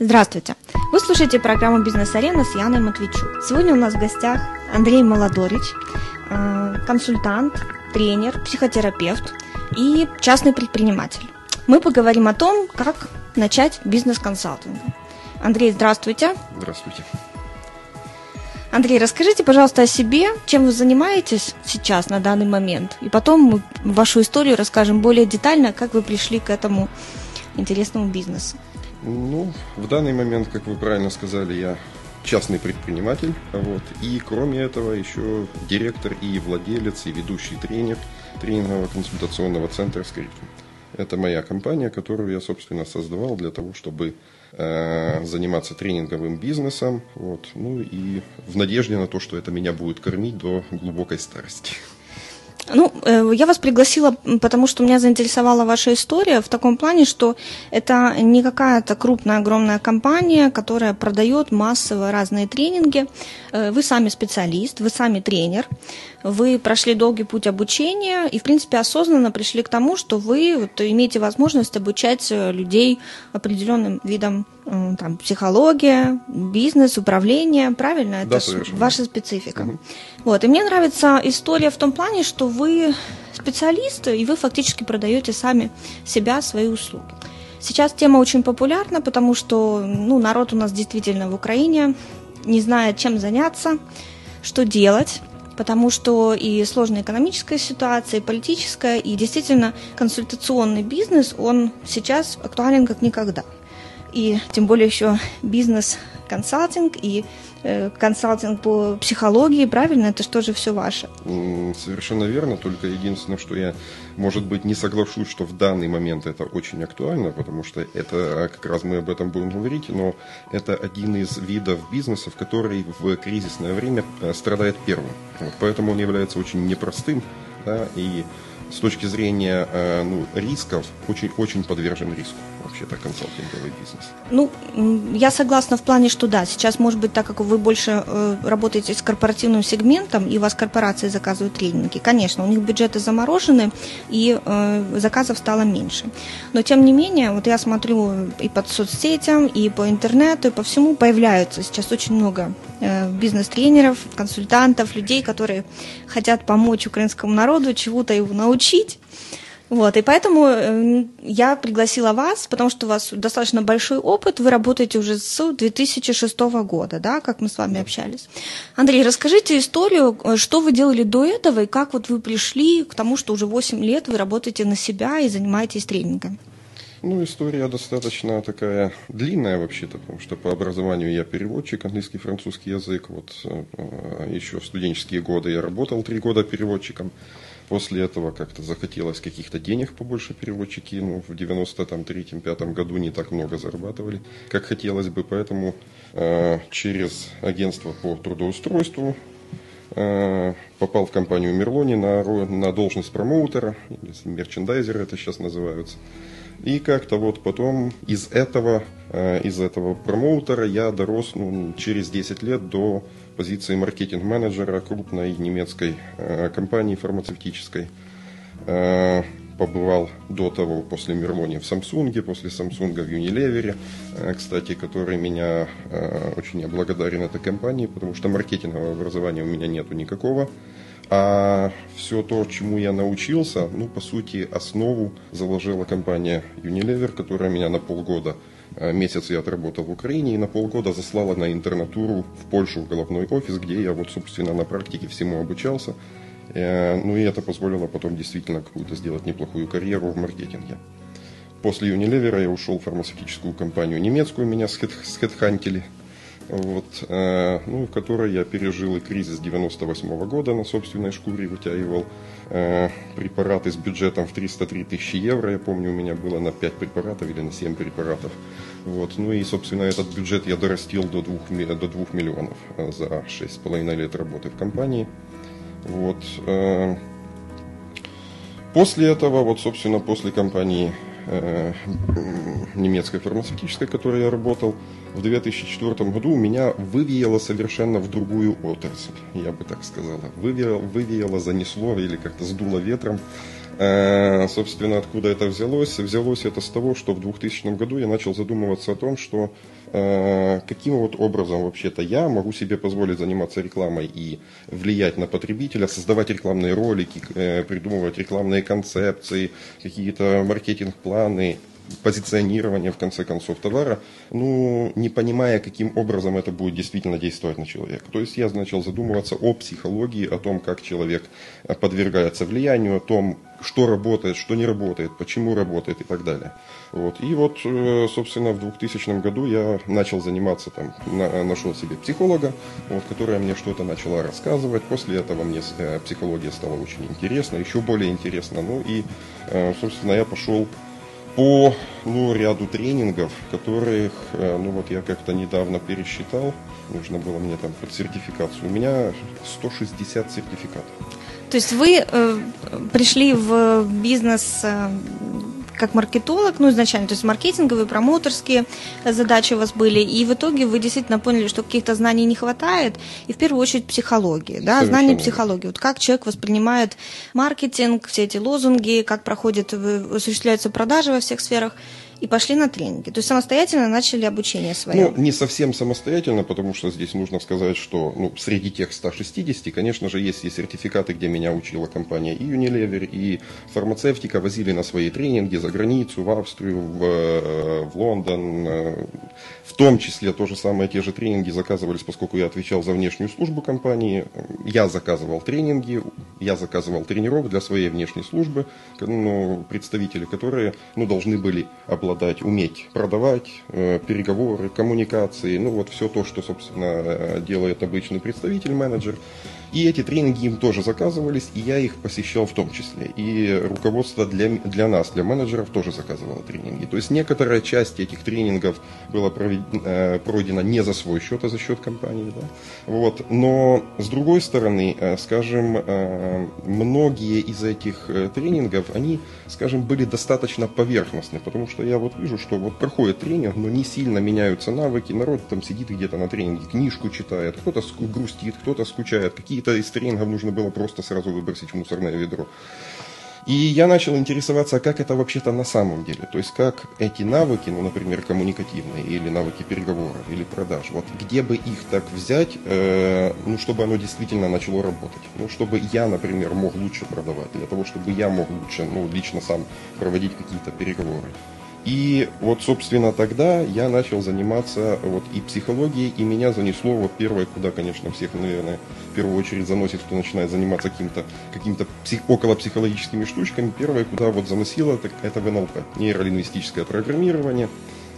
Здравствуйте! Вы слушаете программу «Бизнес-арена» с Яной Матвейчук. Сегодня у нас в гостях Андрей Молодорич, э, консультант, тренер, психотерапевт и частный предприниматель. Мы поговорим о том, как начать бизнес-консалтинг. Андрей, здравствуйте. Здравствуйте. Андрей, расскажите, пожалуйста, о себе, чем вы занимаетесь сейчас, на данный момент, и потом мы вашу историю расскажем более детально, как вы пришли к этому интересному бизнесу. Ну, в данный момент, как вы правильно сказали, я частный предприниматель, вот, и кроме этого еще директор и владелец и ведущий тренер тренингового консультационного центра «Скриптум». Это моя компания, которую я, собственно, создавал для того, чтобы э, заниматься тренинговым бизнесом, вот, ну и в надежде на то, что это меня будет кормить до глубокой старости. Ну, э, я вас пригласила, потому что меня заинтересовала ваша история в таком плане, что это не какая-то крупная, огромная компания, которая продает массово разные тренинги. Э, вы сами специалист, вы сами тренер, вы прошли долгий путь обучения и, в принципе, осознанно пришли к тому, что вы вот, имеете возможность обучать э, людей определенным видам там, психология, бизнес, управление, правильно? Это да, ваша специфика. Угу. Вот. И мне нравится история в том плане, что вы специалисты, и вы фактически продаете сами себя, свои услуги. Сейчас тема очень популярна, потому что ну, народ у нас действительно в Украине не знает, чем заняться, что делать потому что и сложная экономическая ситуация, и политическая, и действительно консультационный бизнес, он сейчас актуален как никогда и тем более еще бизнес-консалтинг и э, консалтинг по психологии, правильно? Это же все ваше? Совершенно верно, только единственное, что я, может быть, не соглашусь, что в данный момент это очень актуально, потому что это, как раз мы об этом будем говорить, но это один из видов бизнесов, который в кризисное время э, страдает первым. Вот, поэтому он является очень непростым, да, и с точки зрения э, ну, рисков очень-очень подвержен риску вообще-то консалтинговый бизнес? Ну, я согласна в плане, что да, сейчас, может быть, так как вы больше э, работаете с корпоративным сегментом, и у вас корпорации заказывают тренинги, конечно, у них бюджеты заморожены, и э, заказов стало меньше. Но, тем не менее, вот я смотрю и по соцсетям, и по интернету, и по всему появляются сейчас очень много бизнес-тренеров, консультантов, людей, которые хотят помочь украинскому народу, чего-то его научить. Вот, и поэтому э, я пригласила вас, потому что у вас достаточно большой опыт, вы работаете уже с 2006 года, да, как мы с вами общались. Андрей, расскажите историю, э, что вы делали до этого и как вот вы пришли к тому, что уже 8 лет вы работаете на себя и занимаетесь тренингами. Ну, история достаточно такая длинная вообще-то, потому что по образованию я переводчик, английский, французский язык. Вот э, еще в студенческие годы я работал три года переводчиком. После этого как-то захотелось каких-то денег побольше переводчики. Ну, в 93-5 году не так много зарабатывали, как хотелось бы. Поэтому э, через агентство по трудоустройству э, попал в компанию Мерлони на, на должность промоутера, мерчендайзера это сейчас называются. И как-то вот потом из этого, э, из этого промоутера я дорос ну, через 10 лет до позиции маркетинг-менеджера крупной немецкой э, компании фармацевтической. Э, побывал до того после Мерлони в Samsung, после Samsung в Unilever, кстати, который меня очень благодарен этой компании, потому что маркетингового образования у меня нету никакого. А все то, чему я научился, ну, по сути, основу заложила компания Unilever, которая меня на полгода Э, месяц я отработал в Украине и на полгода заслала на интернатуру в Польшу, в головной офис, где я вот, собственно, на практике всему обучался. Э, ну и это позволило потом действительно какую-то сделать неплохую карьеру в маркетинге. После Unilever я ушел в фармацевтическую компанию немецкую, меня схедхантили вот, э, ну, в которой я пережил и кризис 98 -го года на собственной шкуре, вытягивал э, препараты с бюджетом в 303 тысячи евро, я помню, у меня было на 5 препаратов или на 7 препаратов. Вот, ну и, собственно, этот бюджет я дорастил до 2, до 2 миллионов э, за 6,5 лет работы в компании. Вот, э, после этого, вот, собственно, после компании немецкой фармацевтической, в которой я работал, в 2004 году меня вывеяло совершенно в другую отрасль, я бы так сказала. Вывеяло, вывеяло занесло или как-то сдуло ветром Э, собственно, откуда это взялось? Взялось это с того, что в 2000 году я начал задумываться о том, что э, каким вот образом вообще-то я могу себе позволить заниматься рекламой и влиять на потребителя, создавать рекламные ролики, э, придумывать рекламные концепции, какие-то маркетинг-планы, позиционирование, в конце концов, товара, ну, не понимая, каким образом это будет действительно действовать на человека. То есть я начал задумываться о психологии, о том, как человек подвергается влиянию, о том, что работает, что не работает, почему работает и так далее. Вот. И вот, э, собственно, в 2000 году я начал заниматься, там, нашел себе психолога, вот, которая мне что-то начала рассказывать. После этого мне э, психология стала очень интересна, еще более интересна. Ну и, э, собственно, я пошел по ну, ряду тренингов, которых, э, ну вот я как-то недавно пересчитал, нужно было мне там под сертификацию, у меня 160 сертификатов. То есть вы э, пришли в бизнес э, как маркетолог, ну, изначально, то есть маркетинговые, промоутерские задачи у вас были, и в итоге вы действительно поняли, что каких-то знаний не хватает, и в первую очередь психологии, да, знания психологии. Вот как человек воспринимает маркетинг, все эти лозунги, как проходит, осуществляются продажи во всех сферах – и пошли на тренинги. То есть самостоятельно начали обучение свое. Ну, не совсем самостоятельно, потому что здесь нужно сказать, что ну, среди тех 160, конечно же, есть и сертификаты, где меня учила компания и Unilever, и фармацевтика, возили на свои тренинги за границу, в Австрию, в, э, в Лондон. В том числе то же самое, те же тренинги заказывались, поскольку я отвечал за внешнюю службу компании. Я заказывал тренинги, я заказывал тренировок для своей внешней службы, ну, представители, которые ну, должны были обладать обладать, уметь продавать, э, переговоры, коммуникации, ну вот все то, что, собственно, э, делает обычный представитель, менеджер. И эти тренинги им тоже заказывались, и я их посещал в том числе. И руководство для, для нас, для менеджеров, тоже заказывало тренинги. То есть некоторая часть этих тренингов была э, пройдена не за свой счет, а за счет компании. Да? Вот. Но с другой стороны, э, скажем, э, многие из этих тренингов, они, скажем, были достаточно поверхностны, потому что я вот вижу, что вот проходит тренинг, но не сильно меняются навыки, народ там сидит где-то на тренинге, книжку читает, кто-то грустит, кто-то скучает, какие какие-то из тренингов нужно было просто сразу выбросить в мусорное ведро. И я начал интересоваться, как это вообще-то на самом деле. То есть, как эти навыки, ну, например, коммуникативные, или навыки переговоров, или продаж, вот где бы их так взять, э, ну, чтобы оно действительно начало работать. Ну, чтобы я, например, мог лучше продавать, для того, чтобы я мог лучше, ну, лично сам проводить какие-то переговоры. И вот, собственно, тогда я начал заниматься вот и психологией, и меня занесло вот первое, куда, конечно, всех, наверное, в первую очередь заносит, кто начинает заниматься каким-то каким-то псих, около психологическими штучками. Первое, куда вот заносило, так это в нейролингвистическое программирование.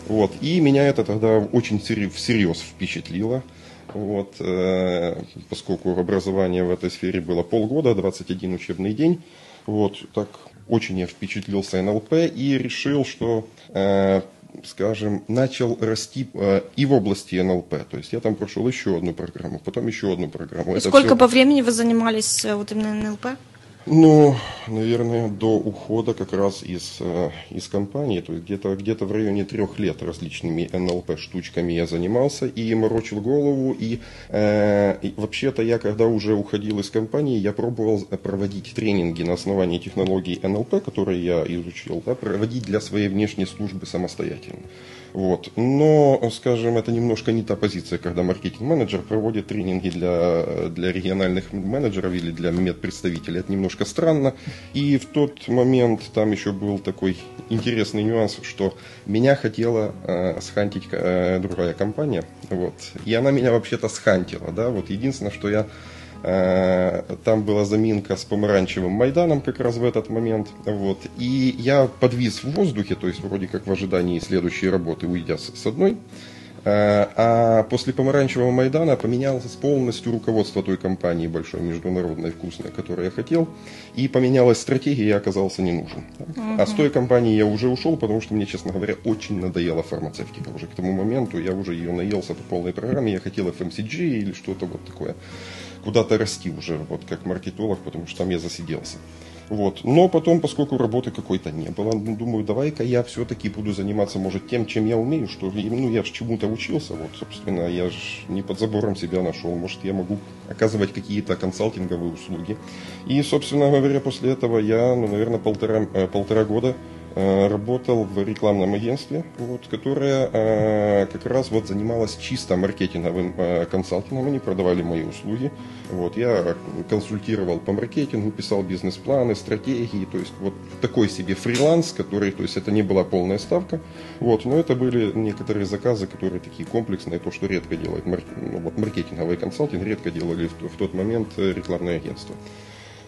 Вот. И меня это тогда очень всерьез впечатлило. Вот, э, поскольку образование в этой сфере было полгода, 21 учебный день. Вот, так очень я впечатлился НЛП и решил, что э, скажем, начал расти э, и в области НЛП. То есть я там прошел еще одну программу, потом еще одну программу. И Это сколько все... по времени вы занимались э, вот именно НЛП? Ну, наверное, до ухода как раз из, э, из компании, то есть где-то где в районе трех лет различными НЛП-штучками я занимался и морочил голову. И, э, и вообще-то я, когда уже уходил из компании, я пробовал проводить тренинги на основании технологий НЛП, которые я изучил, да, проводить для своей внешней службы самостоятельно. Вот. Но, скажем, это немножко не та позиция, когда маркетинг-менеджер проводит тренинги для, для региональных менеджеров или для медпредставителей. Это немножко странно. И в тот момент там еще был такой интересный нюанс, что меня хотела э, схантить э, другая компания. Вот. И она меня вообще-то схантила. Да? Вот единственное, что я там была заминка с помаранчевым Майданом как раз в этот момент. Вот. И я подвис в воздухе, то есть вроде как в ожидании следующей работы, уйдя с одной. Э, а после помаранчевого Майдана поменялось полностью руководство той компании большой, международной, вкусной, которую я хотел. И поменялась стратегия, и я оказался не нужен. Угу. А с той компании я уже ушел, потому что мне, честно говоря, очень надоела фармацевтика. Уже к тому моменту я уже ее наелся по полной программе. Я хотел FMCG или что-то вот такое куда-то расти уже, вот как маркетолог, потому что там я засиделся. Вот. Но потом, поскольку работы какой-то не было, ну, думаю, давай-ка я все-таки буду заниматься, может, тем, чем я умею, что ну, я же чему-то учился, вот, собственно, я же не под забором себя нашел, может, я могу оказывать какие-то консалтинговые услуги. И, собственно говоря, после этого я, ну, наверное, полтора, э, полтора года работал в рекламном агентстве, вот, которое э, как раз вот занималось чисто маркетинговым э, консалтингом, они продавали мои услуги. Вот, я консультировал по маркетингу, писал бизнес-планы, стратегии, то есть вот такой себе фриланс, который, то есть это не была полная ставка, вот, но это были некоторые заказы, которые такие комплексные, то, что редко делает ну, вот, маркетинговый консалтинг, редко делали в, в тот момент рекламное агентство.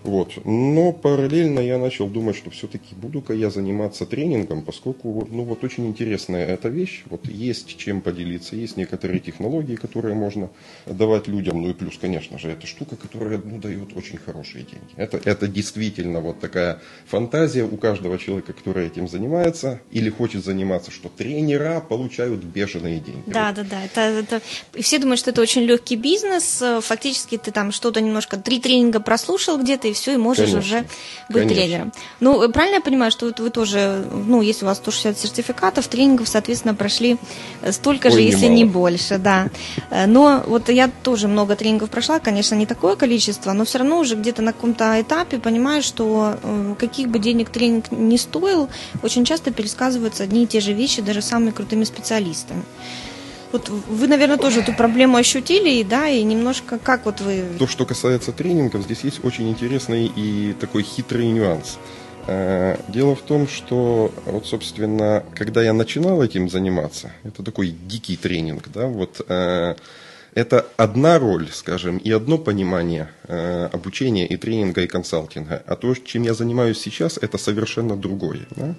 Вот. Но параллельно я начал думать, что все-таки буду-ка я заниматься тренингом, поскольку ну, вот очень интересная эта вещь. Вот есть чем поделиться, есть некоторые технологии, которые можно давать людям. Ну и плюс, конечно же, это штука, которая ну, дает очень хорошие деньги. Это, это действительно вот такая фантазия у каждого человека, который этим занимается или хочет заниматься, что тренера получают бешеные деньги. Да, да, да. Это, это... Все думают, что это очень легкий бизнес. Фактически ты там что-то немножко, три тренинга прослушал где-то, и все, и можешь конечно, уже быть конечно. тренером. Ну, э, правильно я понимаю, что вот вы тоже, ну, если у вас 160 сертификатов, тренингов, соответственно, прошли э, столько Ой, же, если не больше, да. Э, но вот я тоже много тренингов прошла, конечно, не такое количество, но все равно уже где-то на каком-то этапе понимаю, что каких бы денег тренинг не стоил, очень часто пересказываются одни и те же вещи даже самыми крутыми специалистами. Вот вы, наверное, тоже эту проблему ощутили, да, и немножко как вот вы... То, что касается тренингов, здесь есть очень интересный и такой хитрый нюанс. Э, дело в том, что вот, собственно, когда я начинал этим заниматься, это такой дикий тренинг, да, вот э, это одна роль, скажем, и одно понимание обучения и тренинга и консалтинга, а то, чем я занимаюсь сейчас, это совершенно другое. Да?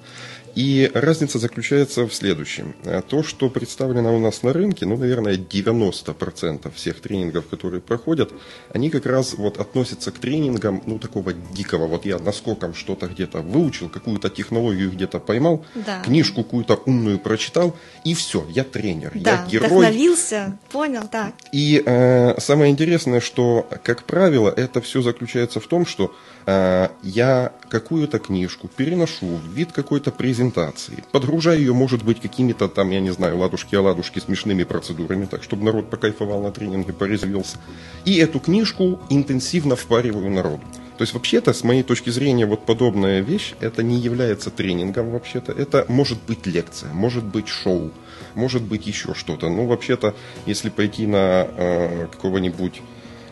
И разница заключается в следующем. То, что представлено у нас на рынке, ну, наверное, 90% всех тренингов, которые проходят, они как раз вот относятся к тренингам, ну, такого дикого. Вот я наскоком что-то где-то выучил, какую-то технологию где-то поймал, да. книжку какую-то умную прочитал, и все, я тренер, да, я герой. вдохновился, понял, так. И э, самое интересное, что, как правило, это все заключается в том, что Э, я какую-то книжку переношу в вид какой-то презентации, подгружаю ее, может быть, какими-то там, я не знаю, ладушки-оладушки смешными процедурами, так, чтобы народ покайфовал на тренинге, порезвился. И эту книжку интенсивно впариваю народу. То есть, вообще-то, с моей точки зрения, вот подобная вещь, это не является тренингом, вообще-то. Это может быть лекция, может быть шоу, может быть еще что-то. Ну, вообще-то, если пойти на э, какого-нибудь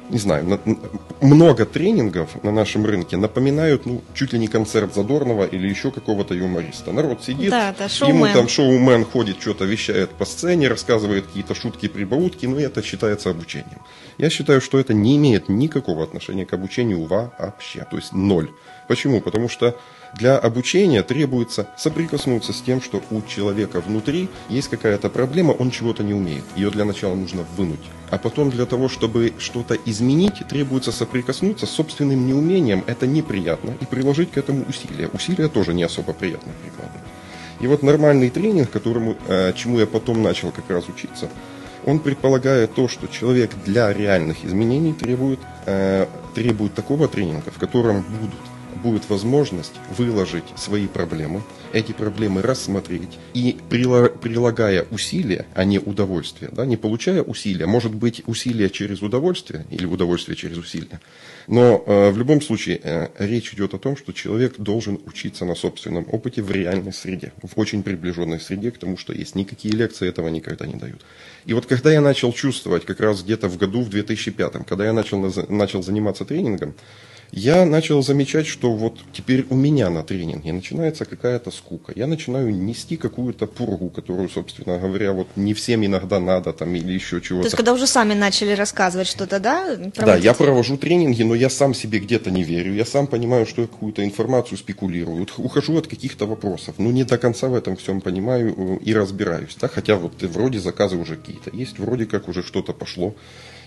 не знаю, на, много тренингов на нашем рынке напоминают, ну, чуть ли не концерт Задорнова или еще какого-то юмориста. Народ сидит, да, да, ему там шоумен ходит, что-то вещает по сцене, рассказывает какие-то шутки, прибаутки, и это считается обучением. Я считаю, что это не имеет никакого отношения к обучению вообще, то есть ноль. Почему? Потому что для обучения требуется соприкоснуться с тем, что у человека внутри есть какая-то проблема, он чего-то не умеет. Ее для начала нужно вынуть. А потом для того, чтобы что-то изменить, требуется соприкоснуться с собственным неумением. Это неприятно. И приложить к этому усилия. Усилия тоже не особо приятно прикладывать. И вот нормальный тренинг, которому, э, чему я потом начал как раз учиться, он предполагает то, что человек для реальных изменений требует, э, требует такого тренинга, в котором будут будет возможность выложить свои проблемы, эти проблемы рассмотреть и прилагая усилия, а не удовольствие, да, не получая усилия, может быть усилия через удовольствие или удовольствие через усилия, но э, в любом случае э, речь идет о том, что человек должен учиться на собственном опыте в реальной среде, в очень приближенной среде к тому, что есть. Никакие лекции этого никогда не дают. И вот когда я начал чувствовать, как раз где-то в году в 2005, когда я начал, начал заниматься тренингом, я начал замечать, что вот теперь у меня на тренинге начинается какая-то скука. Я начинаю нести какую-то пургу, которую, собственно говоря, вот не всем иногда надо там или еще чего-то. То есть, когда уже сами начали рассказывать что-то, да? Проводить? Да, я провожу тренинги, но я сам себе где-то не верю. Я сам понимаю, что я какую-то информацию спекулирую. Ухожу от каких-то вопросов. Ну, не до конца в этом всем понимаю э, и разбираюсь. Да? Хотя вот вроде заказы уже какие-то есть, вроде как уже что-то пошло.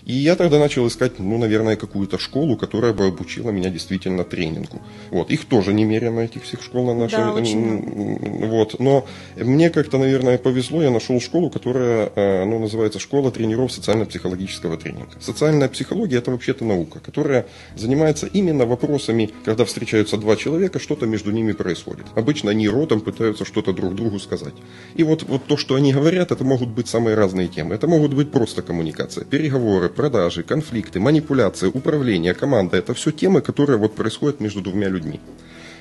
И я тогда начал искать, ну, наверное, какую-то школу, которая бы обучила меня действительно тренингу. Вот, их тоже немерено, этих всех школ на нашей... Да, очень. Вот, но мне как-то, наверное, повезло, я нашел школу, которая, э, ну, называется «Школа тренеров социально-психологического тренинга». Социальная психология – это вообще-то наука, которая занимается именно вопросами, когда встречаются два человека, что-то между ними происходит. Обычно они ротом пытаются что-то друг другу сказать. И вот, вот то, что они говорят, это могут быть самые разные темы. Это могут быть просто коммуникация, переговоры, продажи, конфликты, манипуляции, управление, команда. Это все темы, которые вот происходят между двумя людьми.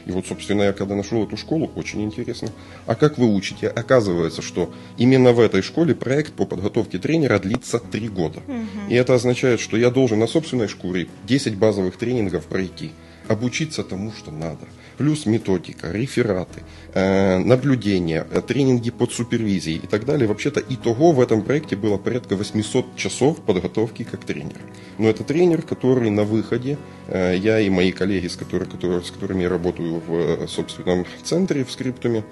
И вот, собственно, я когда нашел эту школу, очень интересно. А как вы учите? Оказывается, что именно в этой школе проект по подготовке тренера длится три года. Угу. И это означает, что я должен на собственной шкуре 10 базовых тренингов пройти, обучиться тому, что надо – плюс методика, рефераты, э, наблюдения, э, тренинги под супервизией и так далее. Вообще-то итого в этом проекте было порядка 800 часов подготовки как тренера. Но это тренер, который на выходе, э, я и мои коллеги, с, которыми, с которыми я работаю в собственном центре в Скриптуме,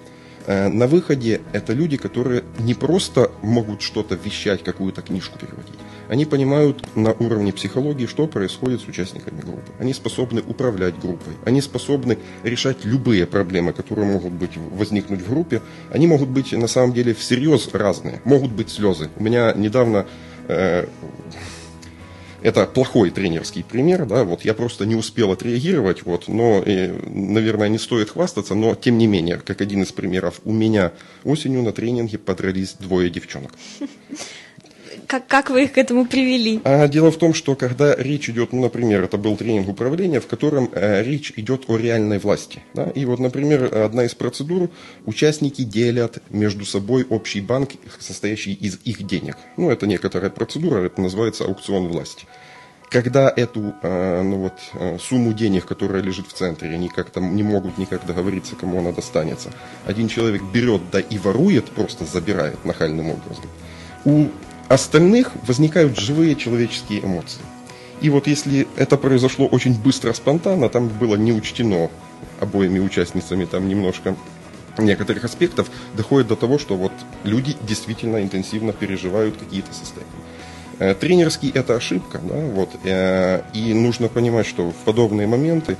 на выходе это люди, которые не просто могут что-то вещать, какую-то книжку переводить, они понимают на уровне психологии, что происходит с участниками группы. Они способны управлять группой. Они способны решать любые проблемы, которые могут быть, возникнуть в группе. Они могут быть на самом деле всерьез разные. Могут быть слезы. У меня недавно э, это плохой тренерский пример, да, вот я просто не успел отреагировать, вот, но, и, наверное, не стоит хвастаться, но тем не менее, как один из примеров, у меня осенью на тренинге подрались двое девчонок. Как, как вы их к этому привели? А, дело в том, что когда речь идет, ну, например, это был тренинг управления, в котором э, речь идет о реальной власти. Да? И вот, например, одна из процедур, участники делят между собой общий банк, состоящий из их денег. Ну, это некоторая процедура, это называется аукцион власти когда эту э, ну вот, э, сумму денег, которая лежит в центре, они как-то не могут никак договориться, кому она достанется, один человек берет, да и ворует, просто забирает нахальным образом, у остальных возникают живые человеческие эмоции. И вот если это произошло очень быстро, спонтанно, там было не учтено обоими участницами там немножко некоторых аспектов, доходит до того, что вот люди действительно интенсивно переживают какие-то состояния. Э, тренерский это ошибка, да, вот, э, и нужно понимать, что в подобные моменты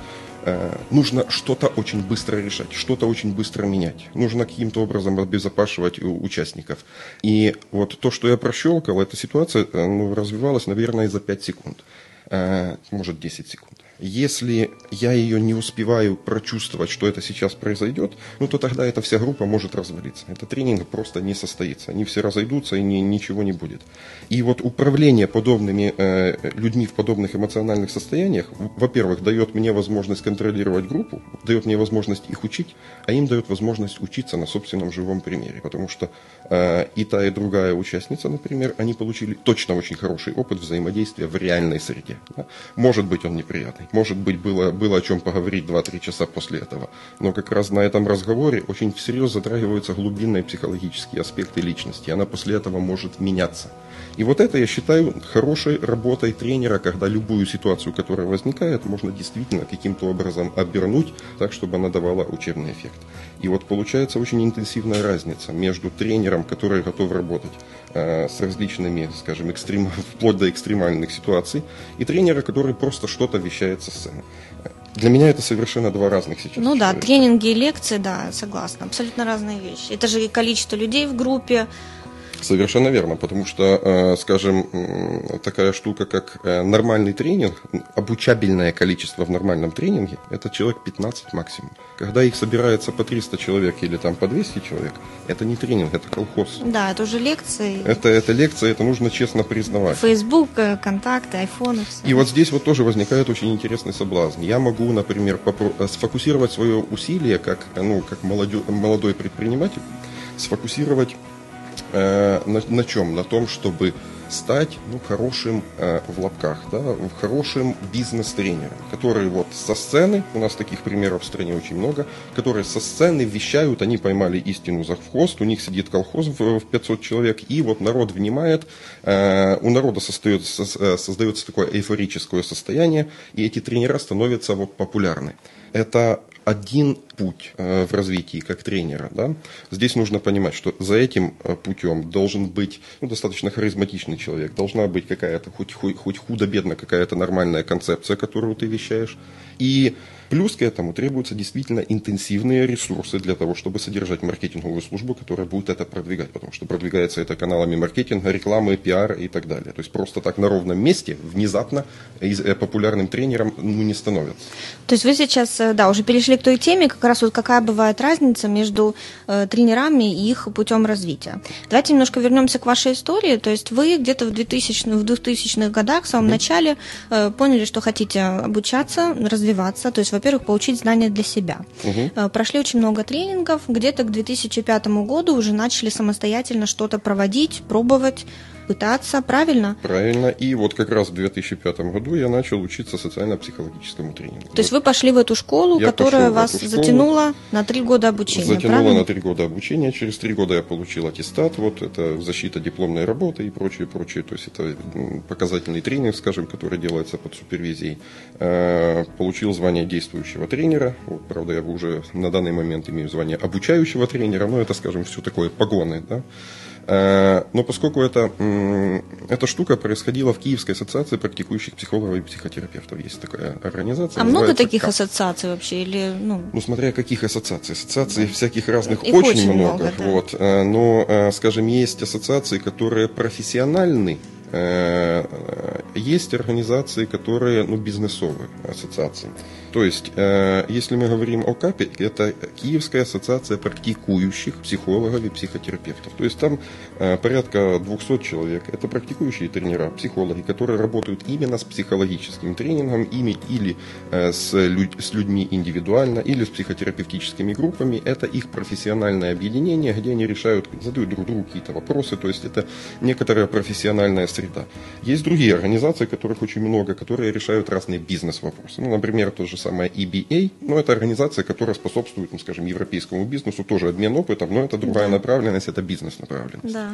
нужно что-то очень быстро решать, что-то очень быстро менять. Нужно каким-то образом обезопасивать участников. И вот то, что я прощелкал, эта ситуация э, ну, развивалась, наверное, за 5 секунд, э, может 10 секунд. Если я ее не успеваю прочувствовать, что это сейчас произойдет, ну то тогда эта вся группа может развалиться. Этот тренинг просто не состоится. Они все разойдутся и ни, ничего не будет. И вот управление подобными э, людьми в подобных эмоциональных состояниях, во-первых, дает мне возможность контролировать группу, дает мне возможность их учить, а им дает возможность учиться на собственном живом примере. Потому что э, и та, и другая участница, например, они получили точно очень хороший опыт взаимодействия в реальной среде. Да? Может быть он неприятный может быть, было, было о чем поговорить 2-3 часа после этого. Но как раз на этом разговоре очень всерьез затрагиваются глубинные психологические аспекты личности. Она после этого может меняться. И вот это я считаю хорошей работой тренера, когда любую ситуацию, которая возникает, можно действительно каким-то образом обернуть так, чтобы она давала учебный эффект. И вот получается очень интенсивная разница между тренером, который готов работать с различными, скажем, экстрем... вплоть до экстремальных ситуаций, и тренера, который просто что-то вещает со сцены. Для меня это совершенно два разных сейчас. Ну да, тренинги и лекции, да, согласна, абсолютно разные вещи. Это же и количество людей в группе, Совершенно верно, потому что, э, скажем, такая штука, как э, нормальный тренинг, обучабельное количество в нормальном тренинге, это человек 15 максимум. Когда их собирается по 300 человек или там по 200 человек, это не тренинг, это колхоз. Да, это уже лекции. Это, это лекция, это нужно честно признавать. Фейсбук, э, контакты, айфоны. Все. И вот здесь вот тоже возникает очень интересный соблазн. Я могу, например, сфокусировать свое усилие как, ну, как молодой, молодой предприниматель, сфокусировать Э, на, на чем? На том, чтобы стать ну, хорошим э, в лапках, да, хорошим бизнес-тренером, которые вот со сцены, у нас таких примеров в стране очень много, которые со сцены вещают, они поймали истину за хвост, у них сидит колхоз в, в 500 человек, и вот народ внимает, э, у народа создается, э, создается такое эйфорическое состояние, и эти тренера становятся вот популярны. Это один путь э, в развитии как тренера. Да? Здесь нужно понимать, что за этим э, путем должен быть ну, достаточно харизматичный человек, должна быть какая-то, хоть, хоть, хоть худо-бедно, какая-то нормальная концепция, которую ты вещаешь. И Плюс к этому требуются действительно интенсивные ресурсы для того, чтобы содержать маркетинговую службу, которая будет это продвигать, потому что продвигается это каналами маркетинга, рекламы, пиар и так далее. То есть просто так на ровном месте внезапно э, популярным тренером ну, не становится. То есть вы сейчас, э, да, уже перешли к той теме, как раз вот какая бывает разница между э, тренерами и их путем развития. Давайте немножко вернемся к вашей истории. То есть вы где-то в 2000 в 2000-х годах, в самом mm-hmm. начале, э, поняли, что хотите обучаться, развиваться, то есть во-первых, получить знания для себя. Угу. Прошли очень много тренингов, где-то к 2005 году уже начали самостоятельно что-то проводить, пробовать пытаться, правильно? Правильно. И вот как раз в 2005 году я начал учиться социально-психологическому тренингу. То вот. есть вы пошли в эту школу, я которая вас школу, затянула на три года обучения, Затянула правильно? на три года обучения. Через три года я получил аттестат. Вот это защита дипломной работы и прочее, прочее. То есть это показательный тренинг, скажем, который делается под супервизией. Э, получил звание действующего тренера. Вот, правда, я уже на данный момент имею звание обучающего тренера, но это, скажем, все такое погоны. Да? Э, но поскольку это, эта штука происходила в Киевской ассоциации практикующих психологов и психотерапевтов, есть такая организация. А много таких КАП. ассоциаций вообще? Или, ну... ну, смотря каких ассоциаций. Ассоциаций всяких разных очень, очень много. много да. вот, э, но, э, скажем, есть ассоциации, которые профессиональны, есть организации, которые ну, бизнесовые ассоциации. То есть, э, если мы говорим о КАПе, это Киевская ассоциация практикующих психологов и психотерапевтов. То есть там э, порядка 200 человек. Это практикующие тренера, психологи, которые работают именно с психологическим тренингом, ими или э, с, люд, с людьми индивидуально, или с психотерапевтическими группами. Это их профессиональное объединение, где они решают, задают друг другу какие-то вопросы. То есть это некоторая профессиональная среда. Есть другие организации, которых очень много, которые решают разные бизнес-вопросы. Ну, например, тот же самая EBA, ну, это организация, которая способствует, ну, скажем, европейскому бизнесу, тоже обмен опытом, но это другая да. направленность, это бизнес-направленность. Да.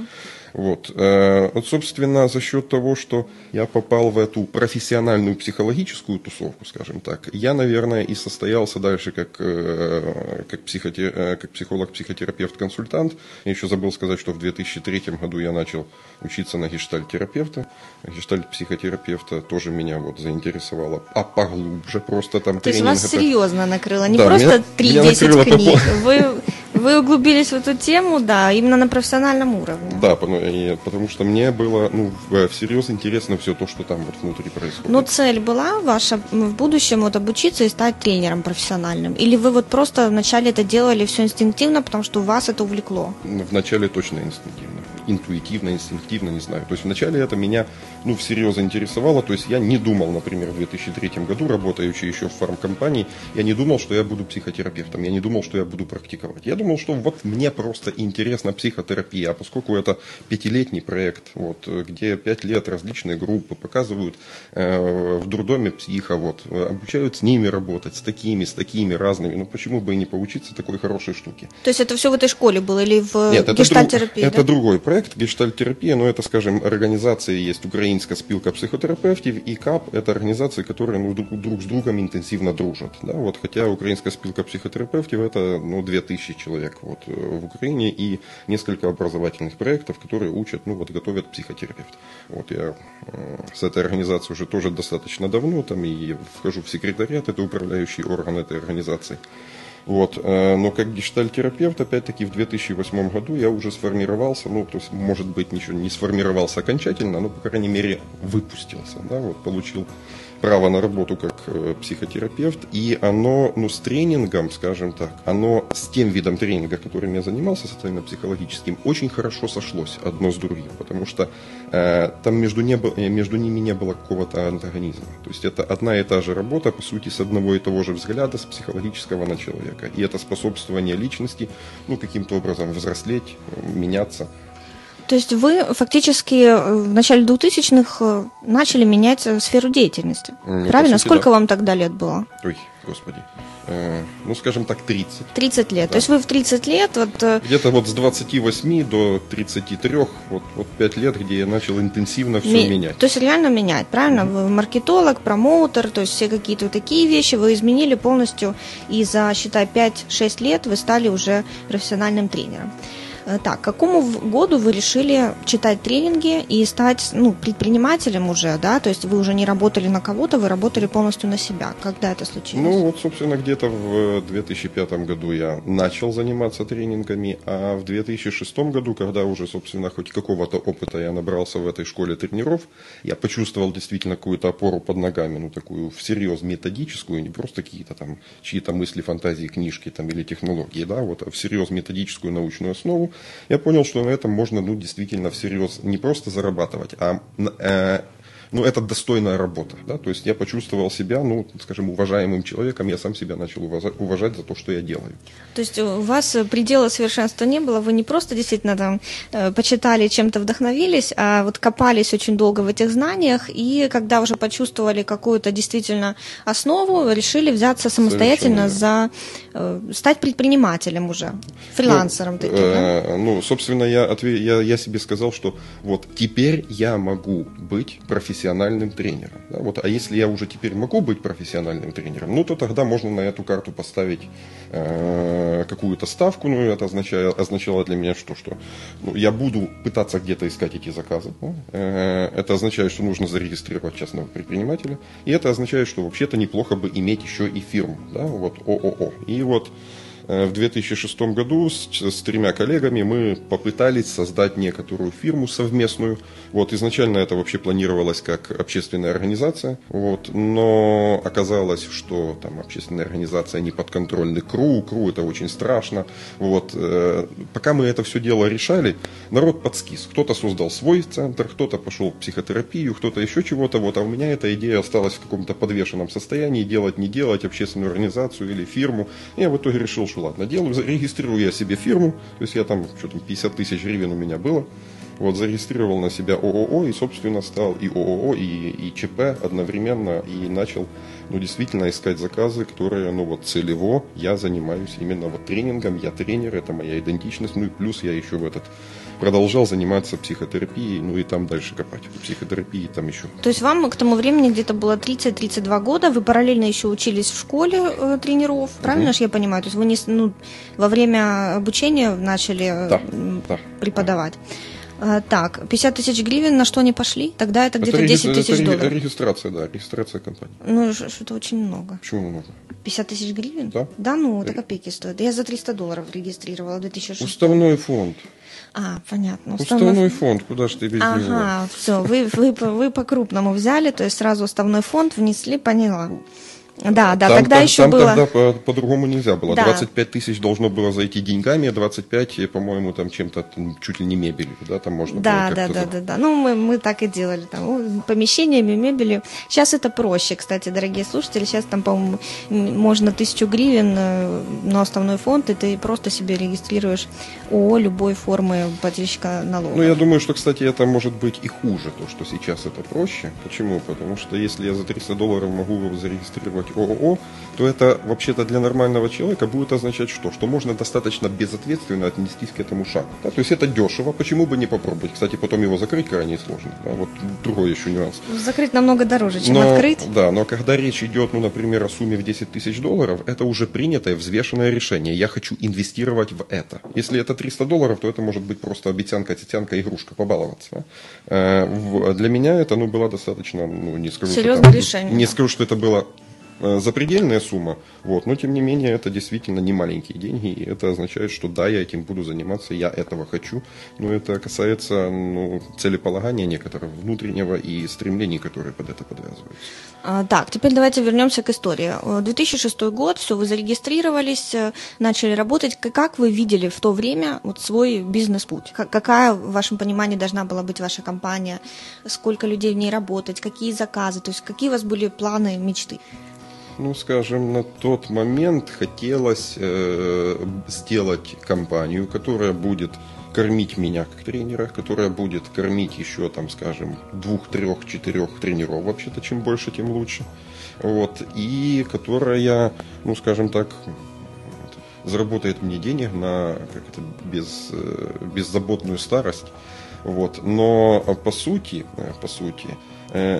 Вот. Э, вот, собственно, за счет того, что я попал в эту профессиональную психологическую тусовку, скажем так, я, наверное, и состоялся дальше как, э, как, психоте... Э, как психолог, психотерапевт, консультант. Я еще забыл сказать, что в 2003 году я начал учиться на гештальт-терапевта. Гештальт-психотерапевта тоже меня вот заинтересовало, а поглубже просто там там То есть вас серьезно накрыло, не да, просто 3-10 книг. Вы, вы углубились в эту тему, да, именно на профессиональном уровне. Да, потому что мне было ну, всерьез интересно все то, что там вот внутри происходит. Но цель была ваша в будущем вот обучиться и стать тренером профессиональным? Или вы вот просто вначале это делали все инстинктивно, потому что вас это увлекло? Вначале точно инстинктивно интуитивно, инстинктивно, не знаю. То есть вначале это меня ну, всерьез заинтересовало. То есть я не думал, например, в 2003 году, работающий еще в фармкомпании, я не думал, что я буду психотерапевтом, я не думал, что я буду практиковать. Я думал, что вот мне просто интересна психотерапия, а поскольку это пятилетний проект, вот, где пять лет различные группы показывают э, в дурдоме психа, вот, обучают с ними работать, с такими, с такими разными, ну почему бы и не поучиться такой хорошей штуке. То есть это все в этой школе было или в Нет, гештальтерапии? Это, друг, да? это другой проект проект гештальтерапия, но это, скажем, организации есть Украинская спилка психотерапевтов и КАП, это организации, которые ну, друг, друг с другом интенсивно дружат. Да? Вот, хотя Украинская спилка психотерапевтов это ну, 2000 человек вот, в Украине и несколько образовательных проектов, которые учат, ну вот готовят психотерапевтов. Вот я э, с этой организацией уже тоже достаточно давно, там и вхожу в секретариат, это управляющий орган этой организации. Вот. Э, но как гештальтерапевт, опять-таки, в 2008 году я уже сформировался, ну, то есть, может быть, ничего не сформировался окончательно, но, по крайней мере, выпустился, да, вот, получил право на работу как э, психотерапевт, и оно, ну, с тренингом, скажем так, оно с тем видом тренинга, которым я занимался, социально-психологическим, очень хорошо сошлось одно с другим, потому что э, там между, не было, э, между ними не было какого-то антагонизма. То есть это одна и та же работа, по сути, с одного и того же взгляда, с психологического на человека. И это способствование личности, ну, каким-то образом взрослеть, меняться. То есть вы фактически э, в начале 2000-х э, начали менять э, сферу деятельности. Ну, правильно? Сути, Сколько да. вам тогда лет было? Ой, господи. Э, ну, скажем так, 30. 30 лет. Да. То есть вы в 30 лет... Вот... Где-то вот с 28 до 33, вот, вот 5 лет, где я начал интенсивно все Ми... менять. То есть реально менять, правильно? Mm-hmm. Вы маркетолог, промоутер, то есть все какие-то такие вещи вы изменили полностью, и за, считай, 5-6 лет вы стали уже профессиональным тренером. Э, так, какому году вы решили читать тренинги и стать ну, предпринимателем уже, да? То есть вы уже не работали на кого-то, вы работали полностью на себя. Когда это случилось? Ну, вот, собственно, где-то в 2005 году я начал заниматься тренингами, а в 2006 году, когда уже, собственно, хоть какого-то опыта я набрался в этой школе тренеров, я почувствовал действительно какую-то опору под ногами, ну, такую всерьез методическую, не просто какие-то там чьи-то мысли, фантазии, книжки там или технологии, да, вот, а всерьез методическую научную основу, я понял, что на этом можно ну, действительно всерьез не просто зарабатывать, а э, ну, это достойная работа. Да? То есть я почувствовал себя, ну, скажем, уважаемым человеком, я сам себя начал уважать за то, что я делаю. То есть у вас предела совершенства не было, вы не просто действительно там э, почитали, чем-то вдохновились, а вот копались очень долго в этих знаниях, и когда уже почувствовали какую-то действительно основу, решили взяться самостоятельно за э, стать предпринимателем уже, фрилансером ну, таким. Э, да? Ну, собственно, я, я, я себе сказал, что вот теперь я могу быть профессионалом профессиональным тренером. Да, вот, а если я уже теперь могу быть профессиональным тренером, ну то тогда можно на эту карту поставить э, какую-то ставку. Ну это означало, означало для меня что, что ну, я буду пытаться где-то искать эти заказы. Да? Э, это означает, что нужно зарегистрировать частного предпринимателя. И это означает, что вообще-то неплохо бы иметь еще и фирму, да, вот ООО. И вот в 2006 году с, с тремя коллегами мы попытались создать некоторую фирму совместную. Вот, изначально это вообще планировалось как общественная организация, вот, но оказалось, что там общественная организация не подконтрольны КРУ, КРУ это очень страшно. Вот, э, пока мы это все дело решали, народ подскис. Кто-то создал свой центр, кто-то пошел в психотерапию, кто-то еще чего-то, вот, а у меня эта идея осталась в каком-то подвешенном состоянии, делать, не делать, общественную организацию или фирму. Я в итоге решил, что ладно, делаю, регистрирую я себе фирму, то есть я там, что там, 50 тысяч гривен у меня было, вот, зарегистрировал на себя ООО и, собственно, стал и ООО, и, и ЧП одновременно, и начал, ну, действительно искать заказы, которые, ну, вот, целево я занимаюсь именно вот тренингом, я тренер, это моя идентичность, ну, и плюс я еще в этот продолжал заниматься психотерапией, ну и там дальше копать. Психотерапии там еще. То есть вам к тому времени где-то было 30-32 года, вы параллельно еще учились в школе э, тренеров, правильно угу. же я понимаю? То есть вы не, ну, во время обучения начали э, да, да, преподавать. Да. Так, 50 тысяч гривен, на что они пошли? Тогда это где-то 10 тысяч долларов. Это регистрация, да, регистрация компании. Ну, что-то очень много. Почему много? 50 тысяч гривен? Да. Да, ну, это копейки стоит. Я за 300 долларов регистрировала в 2006 Уставной фонд. А, понятно. Уставной, уставной фонд, куда же ты без ага, него? Ага, все, вы, вы, вы по-крупному взяли, то есть сразу уставной фонд внесли, поняла. Да, да, там, тогда там, еще там было... тогда по- по-другому нельзя было. Да. 25 тысяч должно было зайти деньгами, а 25, по-моему, там чем-то чуть ли не мебелью, да, там можно да, было Да, да, да, да. Ну, мы, мы так и делали, там, помещениями, мебелью. Сейчас это проще, кстати, дорогие слушатели. Сейчас там, по-моему, можно тысячу гривен э, на основной фонд, и ты просто себе регистрируешь ООО любой формы плательщика налогов. Ну, я думаю, что, кстати, это может быть и хуже, то, что сейчас это проще. Почему? Потому что если я за 300 долларов могу зарегистрировать делать ООО, то это вообще-то для нормального человека будет означать что? Что можно достаточно безответственно отнестись к этому шагу. Да? То есть это дешево, почему бы не попробовать? Кстати, потом его закрыть крайне сложно. Да? Вот другой еще нюанс. Закрыть намного дороже, чем но, открыть. Да, но когда речь идет, ну, например, о сумме в 10 тысяч долларов, это уже принятое, взвешенное решение. Я хочу инвестировать в это. Если это 300 долларов, то это может быть просто обещанка, тетянка, игрушка, побаловаться. Э, для меня это ну, было достаточно, ну, не скажу, Серьезное что, там, решение. Не скажу, что это было запредельная сумма, вот, но тем не менее это действительно не маленькие деньги, и это означает, что да, я этим буду заниматься, я этого хочу, но это касается ну, целеполагания некоторого внутреннего и стремлений, которые под это подвязываются. А, так, теперь давайте вернемся к истории. 2006 э, год, все, вы зарегистрировались, э, начали работать. Как вы видели в то время вот свой бизнес-путь? Какая, в вашем понимании, должна была быть ваша компания? Сколько людей в ней работать? Какие заказы? То есть какие у вас были планы, мечты? Ну, скажем, на тот момент хотелось э, сделать компанию, которая будет кормить меня как тренера, которая будет кормить еще, там, скажем, двух, трех, четырех тренеров, вообще-то, чем больше, тем лучше. Вот, и которая, ну, скажем так, заработает мне денег на как это, без, э, беззаботную старость. Вот. Но по сути, по сути, Э,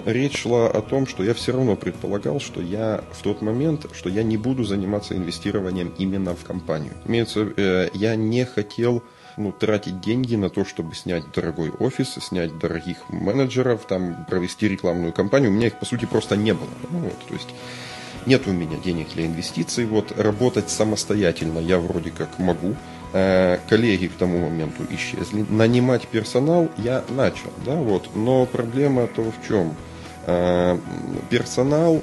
речь шла о том, что я все равно предполагал, что я в тот момент, что я не буду заниматься инвестированием именно в компанию. Имеется, э, я не хотел ну, тратить деньги на то, чтобы снять дорогой офис, снять дорогих менеджеров, там, провести рекламную кампанию. У меня их, по сути, просто не было. Ну, вот, то есть нет у меня денег для инвестиций. Вот работать самостоятельно я вроде как могу. Э, коллеги к тому моменту исчезли. Нанимать персонал я начал, да, вот. Но проблема то в чем? Э, персонал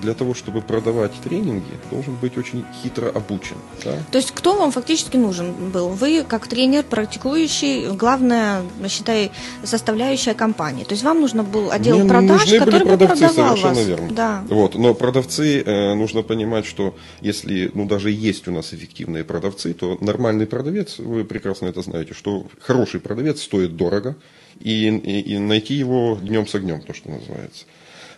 для того, чтобы продавать тренинги, должен быть очень хитро обучен. Да? То есть кто вам фактически нужен был? Вы как тренер, практикующий, главная, считай, составляющая компании. То есть вам нужно был отдел Мне продаж, нужны который были продавцы, бы продавал совершенно вас. верно. Да. Вот, но продавцы, э, нужно понимать, что если, ну даже есть у нас эффективные продавцы, то нормальный продавец, вы прекрасно это знаете, что хороший продавец стоит дорого, и, и, и найти его днем с огнем, то, что называется.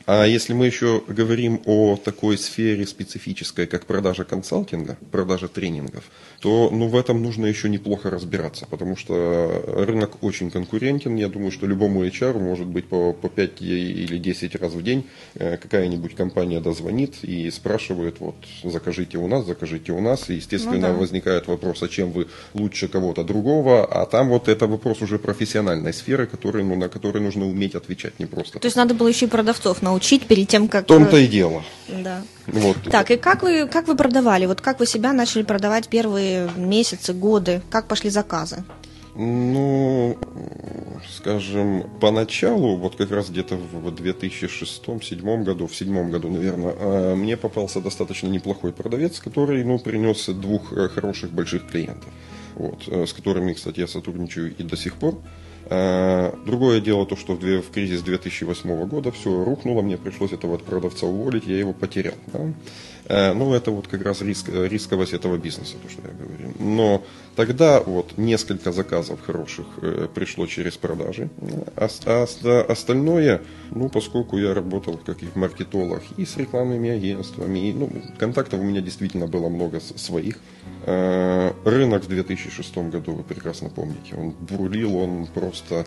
А если мы еще говорим о такой сфере специфической, как продажа консалтинга, продажа тренингов, то ну, в этом нужно еще неплохо разбираться, потому что рынок очень конкурентен. Я думаю, что любому HR может быть по, по 5 или 10 раз в день э, какая-нибудь компания дозвонит и спрашивает, вот, закажите у нас, закажите у нас. И, естественно, Ну да. возникает вопрос, а чем вы лучше кого-то другого, а там вот это вопрос уже профессиональной сферы, который, ну, на который нужно уметь отвечать не просто. То есть надо было еще и продавцов научить перед тем, как... В том-то и дело. Да. Вот. Так, и как вы, как вы продавали? Вот как вы себя начали продавать первые месяцы, годы? Как пошли заказы? Ну, скажем, поначалу, вот как раз где-то в 2006-2007 году, в седьмом году, наверное, э, мне попался достаточно неплохой продавец, который, ну, принес двух э, хороших больших клиентов, вот, э, с которыми, кстати, я сотрудничаю и до сих пор. Э, Другое дело то, что в кризис 2008 года все рухнуло, мне пришлось этого продавца уволить, я его потерял. да. Э, Ну, это вот как раз риск, э, рисковость этого бизнеса, то, что я говорю. Но тогда вот несколько заказов хороших э, пришло через продажи. А, а с- остальное, ну, поскольку я работал как и маркетолог и с рекламными агентствами, и, ну, контактов у меня действительно было много своих. Рынок в 2006 году, вы прекрасно помните, он бурлил, он просто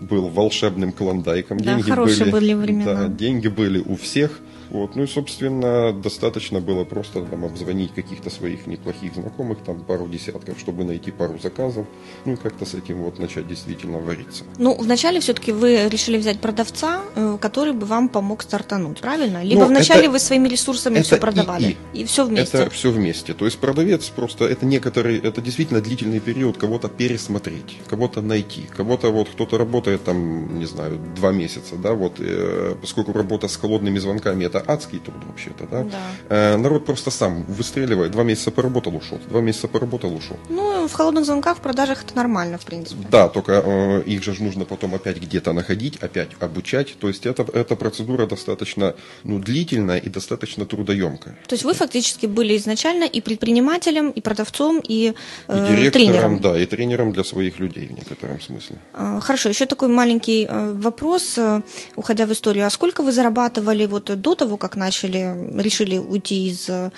был волшебным клондайком. Да, хорошие были времена. Да, деньги были у всех. Вот. Ну и, собственно, достаточно было просто там, обзвонить каких-то своих неплохих знакомых, там пару десятков, чтобы найти пару заказов, ну и как-то с этим вот начать действительно вариться. Ну, вначале все-таки вы решили взять продавца, э, который бы вам помог стартануть, правильно? Либо Ну, вначале это- вы своими ресурсами все и- продавали. И, все вместе. Это все вместе. То есть продавец просто это некоторый, это действительно длительный период кого-то пересмотреть, кого-то найти, кого-то вот кто-то работает там, не знаю, два месяца, да, вот, э, поскольку работа с холодными звонками это адский труд вообще-то, да. Да. Э, народ просто сам выстреливает, два месяца поработал, ушел, два месяца поработал, ушел. Ну, в холодных звонках в продажах это нормально, в принципе. Да, только э, их же нужно потом опять где-то находить, опять обучать. То есть это, эта процедура достаточно ну, длительная и достаточно трудоемкая. То есть вы фактически были изначально и предпринимателем, и продавцом, и, И э, директором, тренером. да, и тренером для своих людей в некотором смысле. А, Хорошо, еще такой маленький э, вопрос, э, уходя в историю. А сколько вы зарабатывали вот до того, как начали, решили уйти из э,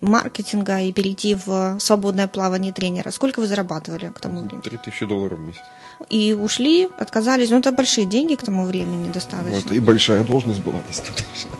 маркетинга и перейти в свободное плавание тренера? Сколько вы зарабатывали к тому времени? 3000 долларов в месяц. И ушли, отказались. Ну, это большие деньги к тому времени Вот, достаточно. и большая должность была достаточно.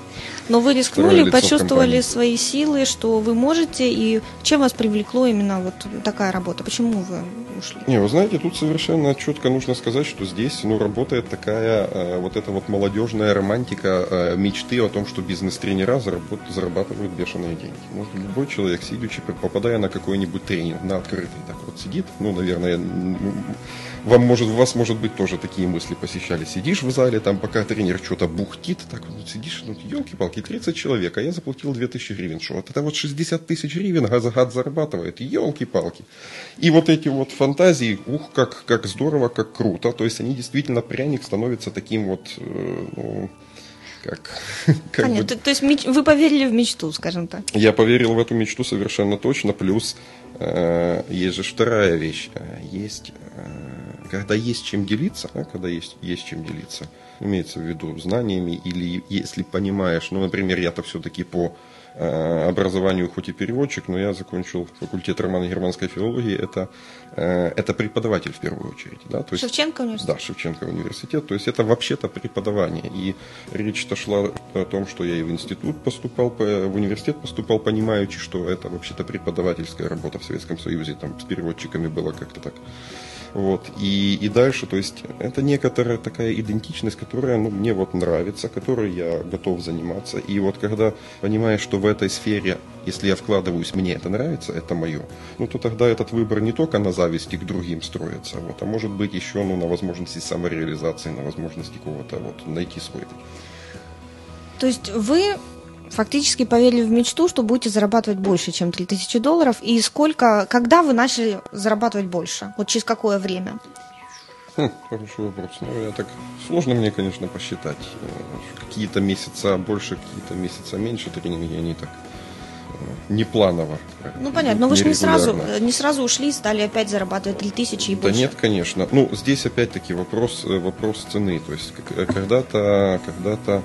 Но вы рискнули, почувствовали свои силы, что вы можете, и чем вас привлекло именно вот такая работа? Почему вы ушли? Не, вы знаете, тут совершенно четко нужно сказать, что здесь ну, работает такая э, вот эта вот молодежная романтика э, мечты о том, что бизнес-тренера заработ- зарабатывают бешеные деньги. Ну, любой человек, сидячи, попадая на какой-нибудь тренинг, на открытый, так вот сидит, ну, наверное, вам может, у вас, может быть, тоже такие мысли посещали. Сидишь в зале, там, пока тренер что-то бухтит, так вот сидишь, ну, елки-палки, 30 человек, а я заплатил 2000 гривен. Что, вот это вот 60 тысяч гривен гад, гад зарабатывает, елки-палки. И вот эти вот фантазии, ух, как, как здорово, как круто. То есть они действительно, пряник становится таким вот, э, ну, как... как Понятно, бы... то, то есть меч... вы поверили в мечту, скажем так? Я поверил в эту мечту совершенно точно, плюс э, есть же вторая вещь. Э, есть, э, когда есть чем делиться, да, когда есть, есть чем делиться, имеется в виду знаниями, или если понимаешь, ну, например, я-то все-таки по Э, образованию хоть и переводчик, но я закончил факультет романо-германской филологии. Это, э, это преподаватель в первую очередь. Да? То есть, Шевченко университет? Да, Шевченко университет. То есть это вообще-то преподавание. И речь-то шла о том, что я и в институт поступал, в университет поступал, понимаючи, что это вообще-то преподавательская работа в Советском Союзе. Там с переводчиками было как-то так вот. И, и дальше, то есть, это некоторая такая идентичность, которая ну, мне вот нравится, которой я готов заниматься. И вот когда понимаешь, что в этой сфере, если я вкладываюсь, мне это нравится, это мое, ну то тогда этот выбор не только на зависти к другим строится, вот, а может быть еще ну, на возможности самореализации, на возможности какого-то вот найти свой. То есть вы фактически поверили в мечту, что будете зарабатывать больше, чем 3000 долларов. И сколько, когда вы начали зарабатывать больше? Вот через какое время? Хм, хороший вопрос. Ну, я так сложно мне, конечно, посчитать. Э, какие-то месяца больше, какие-то месяца меньше тренинги, они так э, не планово. Ну понятно, но вы же не сразу, не сразу ушли и стали опять зарабатывать 3000 и больше. Да нет, конечно. Ну, здесь опять-таки вопрос, э, вопрос цены. То есть когда-то, когда-то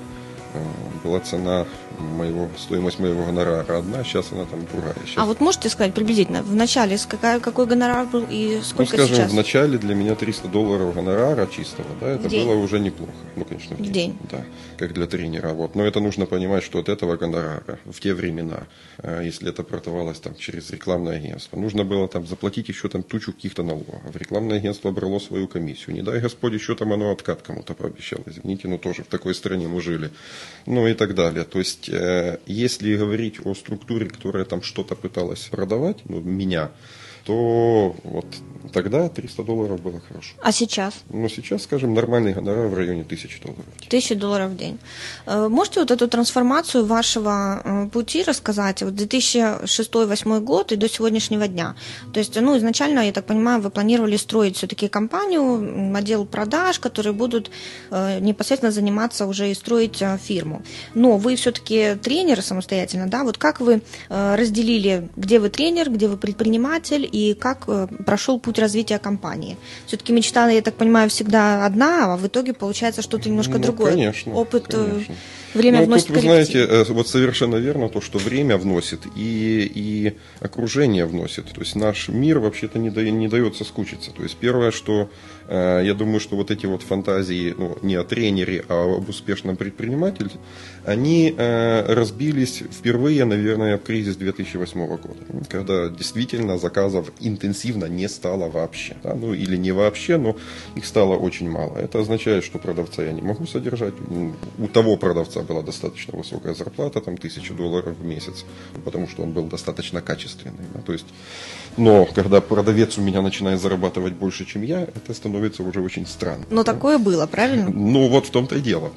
была цена моего, стоимость моего гонорара одна, сейчас она там другая. Сейчас... А вот можете сказать приблизительно, в начале какая, какой гонорар был и сколько ну, скажем, сейчас? в начале для меня 300 долларов гонорара чистого, да, это день. было уже неплохо. Ну, конечно, в день. В день. Да, как для тренера. Вот. Но это нужно понимать, что от этого гонорара в те времена, э, если это продавалось там через рекламное агентство, нужно было там заплатить еще там тучу каких-то налогов. Рекламное агентство брало свою комиссию. Не дай Господь, еще там оно откат кому-то пообещало. Извините, но тоже в такой стране мы жили. Ну и так далее. То есть, э, если говорить о структуре, которая там что-то пыталась продавать, ну, меня, то вот тогда 300 долларов было хорошо. А сейчас? Ну, сейчас, скажем, нормальный гонорар в районе 1000 долларов. 1000 долларов в день. Э, можете вот эту трансформацию вашего э, пути рассказать? Вот 2006-2008 год и до сегодняшнего дня. То есть, ну, изначально, я так понимаю, вы планировали строить все-таки компанию, отдел продаж, которые будут э, непосредственно заниматься уже и строить фирму. Но вы все-таки тренер самостоятельно, да? Вот как вы разделили, где вы тренер, где вы предприниматель, и как прошел путь развития компании? Все-таки мечта, я так понимаю, всегда одна, а в итоге получается что-то немножко ну, другое. Конечно. Опыт, э, конечно. Время ну, вносит тут, вы знаете, э, вот совершенно верно то, что время вносит и, и окружение вносит. То есть наш мир вообще-то не, да, не дает соскучиться. То есть первое, что Э, я думаю, что вот эти вот фантазии, ну, не о тренере, а об успешном предпринимателе, они э, разбились впервые, наверное, в кризис 2008 года, когда действительно заказов интенсивно не стало вообще. Да? Ну, или не вообще, но их стало очень мало. Это означает, что продавца я не могу содержать. У того продавца была достаточно высокая зарплата, там, тысячу долларов в месяц, потому что он был достаточно качественный. Да? То есть, но когда продавец у меня начинает зарабатывать больше, чем я, это становится становится уже очень странно. Но да? такое было, правильно? Ну, вот в том-то и дело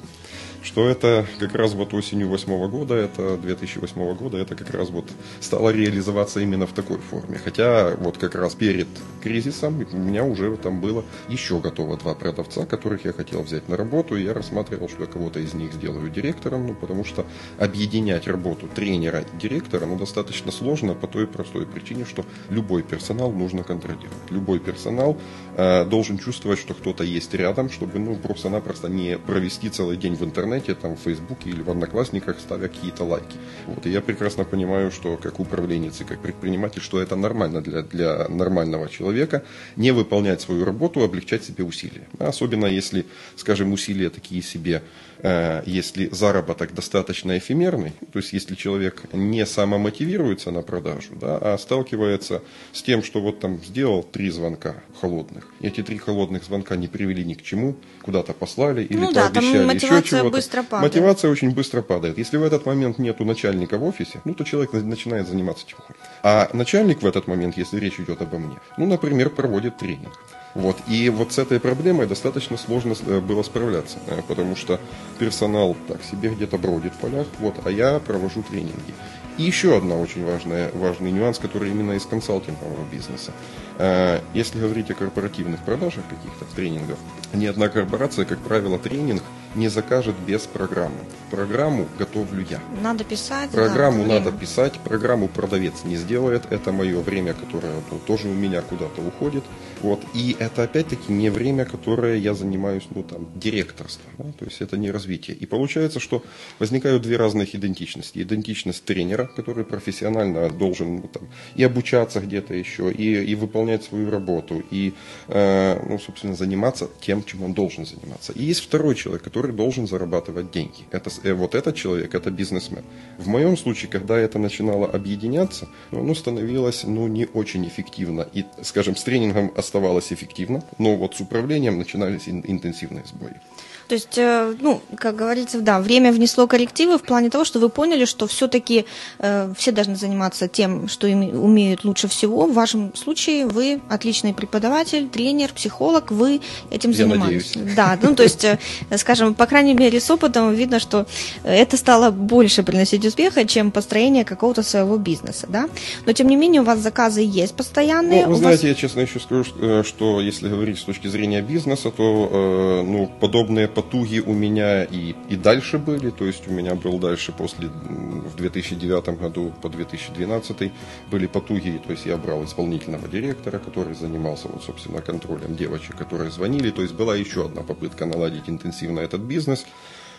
что это как раз вот осенью 2008 года, это 2008 года, это как раз вот стало реализоваться именно в такой форме. Хотя вот как раз перед кризисом у меня уже там было еще готово два продавца, которых я хотел взять на работу, и я рассматривал, что я кого-то из них сделаю директором, ну, потому что объединять работу тренера и директора, ну, достаточно сложно по той простой причине, что любой персонал нужно контролировать. Любой персонал э, должен чувствовать, что кто-то есть рядом, чтобы, ну, просто-напросто не провести целый день в интернете, интернете, там, в Фейсбуке или в Одноклассниках, ставя какие-то лайки. Вот, и я прекрасно понимаю, что как управленец и как предприниматель, что это нормально для, для нормального человека, не выполнять свою работу, облегчать себе усилия. Особенно если, скажем, усилия такие себе если заработок достаточно эфемерный, то есть если человек не самомотивируется на продажу, да, а сталкивается с тем, что вот там сделал три звонка холодных, эти три холодных звонка не привели ни к чему, куда-то послали или ну, пообещали да, там еще чего-то. Быстро падает. Мотивация очень быстро падает. Если в этот момент нету начальника в офисе, ну то человек начинает заниматься чем хочет. А начальник в этот момент, если речь идет обо мне, ну, например, проводит тренинг. Вот. И вот с этой проблемой достаточно сложно э, было справляться, э, потому что персонал так себе где-то бродит в полях, вот, а я провожу тренинги. И еще одна очень важная, важный нюанс, который именно из консалтингового бизнеса. Э, если говорить о корпоративных продажах каких-то тренингов, ни одна корпорация, как правило, тренинг не закажет без программы. Программу готовлю я. Надо писать. Программу да, надо писать, программу продавец не сделает. Это мое время, которое ну, тоже у меня куда-то уходит. Вот. И это опять-таки не время, которое я занимаюсь, ну там, директорством. Да? То есть это не развитие. И получается, что возникают две разных идентичности. Идентичность тренера, который профессионально должен ну, там, и обучаться где-то еще, и, и выполнять свою работу, и, э, ну, собственно, заниматься тем, чем он должен заниматься. И есть второй человек, который должен зарабатывать деньги. Это, э, вот этот человек, это бизнесмен. В моем случае, когда это начинало объединяться, оно становилось ну, не очень эффективно. И, скажем, с тренингом оставалось эффективно, но вот с управлением начинались интенсивные сбои. То есть, э, ну, как говорится, да, время внесло коррективы в плане того, что вы поняли, что все-таки э, все должны заниматься тем, что им умеют лучше всего. В вашем случае вы отличный преподаватель, тренер, психолог, вы этим Я занимаетесь. Надеюсь. Да, ну, то есть, э, скажем, по крайней мере, с опытом видно, что это стало больше приносить успеха, чем построение какого-то своего бизнеса, да. Но, тем не менее, у вас заказы есть постоянные. Ну, вы знаете, вас... я честно еще скажу, э, что если говорить с точки зрения бизнеса, то, э, ну, подобные потуги у меня и, и дальше были, то есть у меня был дальше после, в 2009 году по 2012 были потуги, то есть я брал исполнительного директора, который занимался, вот, собственно, контролем девочек, которые звонили, то есть была еще одна попытка наладить интенсивно этот бизнес,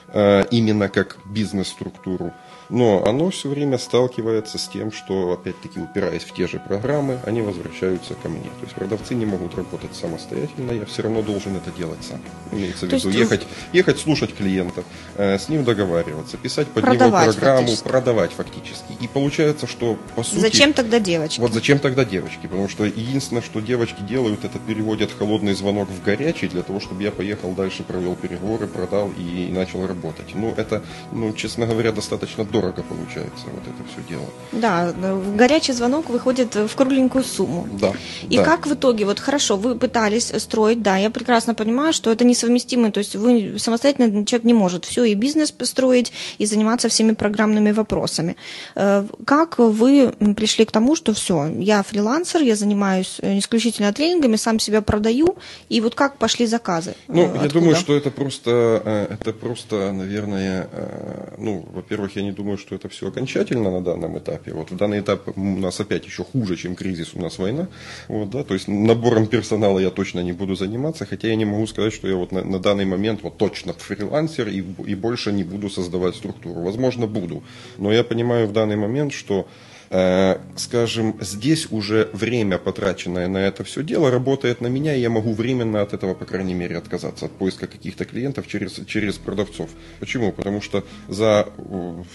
э, именно как бизнес-структуру но оно все время сталкивается с тем, что, опять-таки, упираясь в те же программы, они возвращаются ко мне. То есть продавцы не могут работать самостоятельно, я все равно должен это делать сам. Имеется в виду есть... ехать, ехать, слушать клиента, э, с ним договариваться, писать под продавать него программу, фактически. продавать фактически. И получается, что по сути... Зачем тогда девочки? Вот зачем тогда девочки? Потому что единственное, что девочки делают, это переводят холодный звонок в горячий для того, чтобы я поехал дальше, провел переговоры, продал и, и начал работать. Ну, это, ну, честно говоря, достаточно дорого дорого получается вот это все дело. Да, горячий звонок выходит в кругленькую сумму. Да. И да. как в итоге, вот хорошо, вы пытались строить, да, я прекрасно понимаю, что это несовместимо, то есть вы самостоятельно человек не может все и бизнес построить, и заниматься всеми программными вопросами. Э, как вы пришли к тому, что все, я фрилансер, я занимаюсь исключительно тренингами, сам себя продаю, и вот как пошли заказы? Ну, Откуда? я думаю, что это просто, э, это просто, наверное, э, ну, во-первых, я не думаю, думаю, что это все окончательно на данном этапе. Вот в данный этап у нас опять еще хуже, чем кризис, у нас война. Вот, да, то есть набором персонала я точно не буду заниматься, хотя я не могу сказать, что я вот на, на данный момент вот точно фрилансер и, и больше не буду создавать структуру. Возможно, буду. Но я понимаю в данный момент, что скажем, здесь уже время, потраченное на это все дело, работает на меня, и я могу временно от этого, по крайней мере, отказаться от поиска каких-то клиентов через, через продавцов. Почему? Потому что за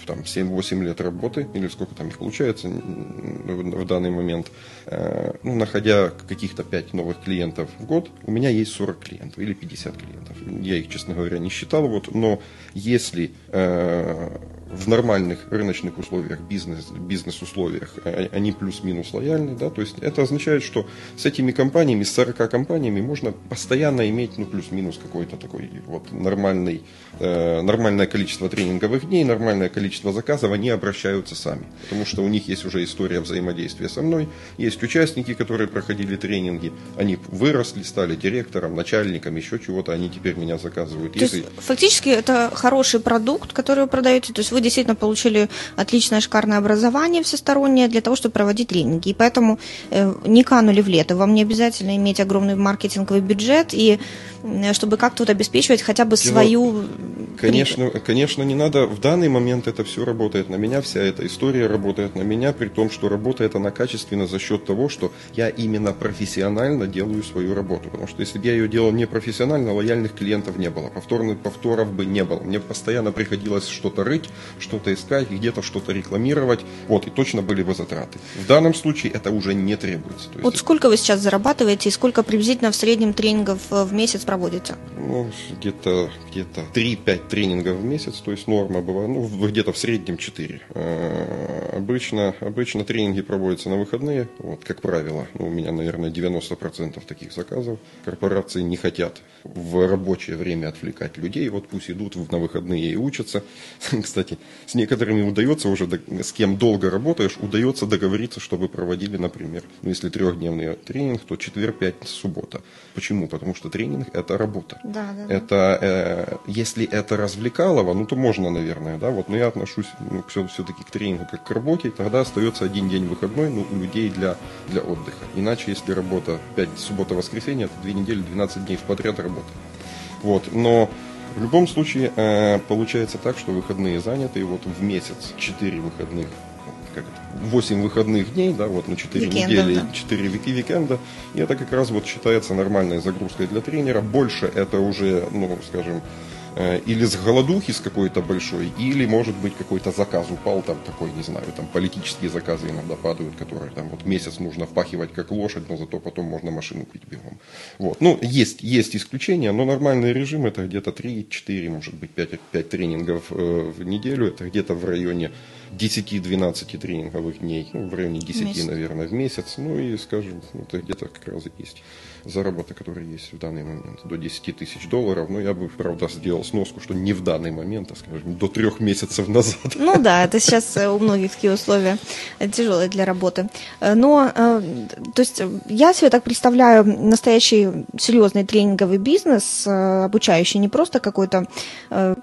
там, 7-8 лет работы, или сколько там их получается в данный момент, э, ну, находя каких-то 5 новых клиентов в год, у меня есть 40 клиентов или 50 клиентов. Я их, честно говоря, не считал, вот, но если э, в нормальных рыночных условиях, бизнес, бизнес-условиях, а, они плюс-минус лояльны, да, то есть это означает, что с этими компаниями, с 40 компаниями можно постоянно иметь, ну, плюс-минус какой-то такой вот нормальный, э, нормальное количество тренинговых дней, нормальное количество заказов, они обращаются сами, потому что у них есть уже история взаимодействия со мной, есть участники, которые проходили тренинги, они выросли, стали директором, начальником, еще чего-то, они теперь меня заказывают. То Если... есть, фактически это хороший продукт, который вы продаете, то есть вы действительно получили отличное шикарное образование всестороннее для того, чтобы проводить тренинги. И поэтому э, не канули в лето. Вам не обязательно иметь огромный маркетинговый бюджет и чтобы как-то вот обеспечивать хотя бы Дело, свою... Конечно, конечно, не надо. В данный момент это все работает на меня, вся эта история работает на меня, при том, что работает она качественно за счет того, что я именно профессионально делаю свою работу. Потому что если бы я ее делал не профессионально, лояльных клиентов не было, повторных повторов бы не было. Мне постоянно приходилось что-то рыть, что-то искать, где-то что-то рекламировать. Вот, и точно были бы затраты. В данном случае это уже не требуется. вот это... сколько вы сейчас зарабатываете и сколько приблизительно в среднем тренингов в месяц проводите? Ну, где-то где 3-5 5 тренингов в месяц, то есть норма была, ну, где-то в среднем 4. Э, обычно, обычно тренинги проводятся на выходные, вот, как правило. Ну, у меня, наверное, 90% таких заказов. Корпорации не хотят в рабочее время отвлекать людей, вот пусть идут на выходные и учатся. Кстати, с некоторыми удается уже, с кем долго работаешь, удается договориться, чтобы проводили, например, ну, если трехдневный тренинг, то четверг, пятница, суббота. Почему? Потому что тренинг – это работа. Да, да. Это, э, если это развлекалово, ну, то можно, наверное, да, вот, но я отношусь ну, все, все-таки к тренингу как к работе, тогда остается один день выходной, ну, у людей для, для отдыха. Иначе, если работа 5, суббота, воскресенье, это две недели, 12 дней в подряд работы. Вот, но в любом случае э, получается так, что выходные заняты, и вот в месяц 4 выходных как это, 8 выходных дней, да, вот на 4 Викендов, недели, да. 4 вики викенда, и это как раз вот считается нормальной загрузкой для тренера. Больше это уже, ну, скажем, или с голодухи с какой-то большой, или, может быть, какой-то заказ упал, там такой, не знаю, там политические заказы иногда падают, которые там вот месяц нужно впахивать как лошадь, но зато потом можно машину купить бегом. Вот. Ну, есть, есть исключения, но нормальный режим это где-то 3-4, может быть, 5, 5 тренингов э, в неделю, это где-то в районе 10-12 тренинговых дней, ну, в районе 10, месяц. наверное, в месяц, ну и, скажем, это где-то как раз есть заработок, который есть в данный момент, до 10 тысяч долларов. Но я бы, правда, сделал сноску, что не в данный момент, а, скажем, до трех месяцев назад. Ну да, это сейчас э, у многих такие условия э, тяжелые для работы. Э, но, то есть, я себе так представляю настоящий серьезный тренинговый бизнес, обучающий не просто какой-то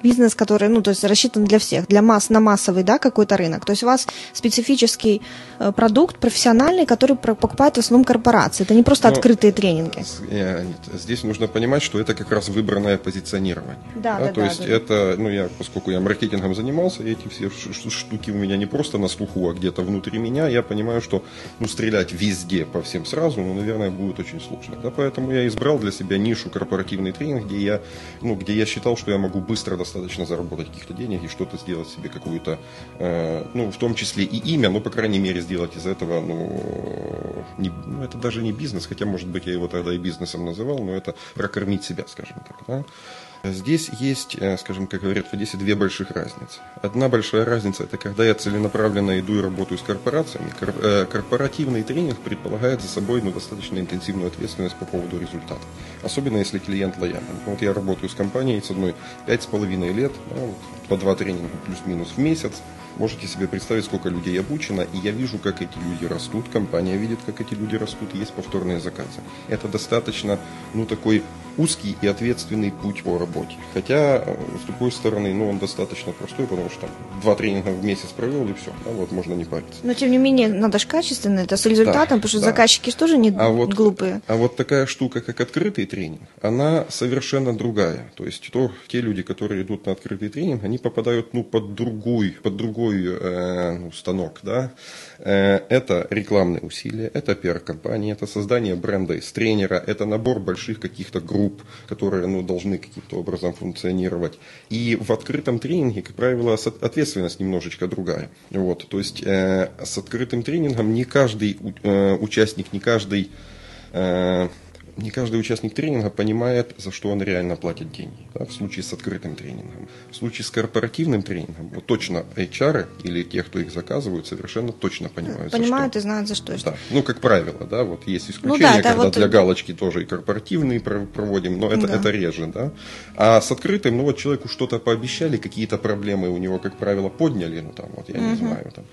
бизнес, который, ну, то есть, рассчитан для всех, для масс, на массовый, да, какой-то рынок. То есть, у вас специфический продукт профессиональный, который покупают в основном корпорации. Это не просто Но... открытые тренинги рынке. Здесь нужно понимать, что это как раз выбранное позиционирование. Да, да, да, то да, есть да. это, ну я, поскольку я маркетингом занимался, эти все штуки у меня не просто на слуху, а где-то внутри меня, я понимаю, что ну, стрелять везде по всем сразу, ну, наверное, будет очень сложно. Да, поэтому я избрал для себя нишу корпоративный тренинг, где я, ну, где я считал, что я могу быстро достаточно заработать каких-то денег и что-то сделать себе какую-то, э, ну, в том числе и имя, но, по крайней мере, сделать из этого, ну, не, ну это даже не бизнес, хотя, может быть, я его тогда и бизнесом называл, но это прокормить себя, скажем так. Да? Здесь есть, э, скажем, как говорят в Одессе, две больших разницы. Одна большая разница – это когда я целенаправленно иду и работаю с корпорациями. Э, корпоративный тренинг предполагает за собой ну, достаточно интенсивную ответственность по поводу результата. Особенно если клиент лоялен. Вот я работаю с компанией с одной пять с половиной лет, да, вот, по два тренинга плюс-минус в месяц. Можете себе представить, сколько людей обучено, и я вижу, как эти люди растут, компания видит, как эти люди растут, есть повторные заказы. Это достаточно, ну, такой узкий и ответственный путь по работе. Хотя, э, с другой стороны, ну, он достаточно простой, потому что там два тренинга в месяц провел, и все, да, вот можно не париться. Но, тем не менее, надо же качественно, это с результатом, да, потому что да. заказчики же тоже не а вот, глупые. А вот такая штука, как открытый тренинг, она совершенно другая. То есть, то, те люди, которые идут на открытый тренинг, они попадают, ну, под другой, под другой э, ну, станок, да. Э, это рекламные усилия, это пиар-компания, это создание бренда из тренера, это набор больших каких-то групп, которые ну, должны каким-то образом функционировать. И в открытом тренинге, как правило, ответственность немножечко другая. Вот, то есть э, с открытым тренингом не каждый э, участник, не каждый э, не каждый участник тренинга понимает, за что он реально платит деньги. Да, в случае с открытым тренингом. В случае с корпоративным тренингом, вот точно HR или те, кто их заказывают, совершенно точно понимают, Понимают и знают, за что. Да. Ну, как правило, да, вот есть исключения, ну, да, когда вот... для галочки тоже и корпоративные проводим, но это, да. это реже, да. А с открытым, ну вот человеку что-то пообещали, какие-то проблемы у него, как правило, подняли, ну там, вот я угу. не знаю, там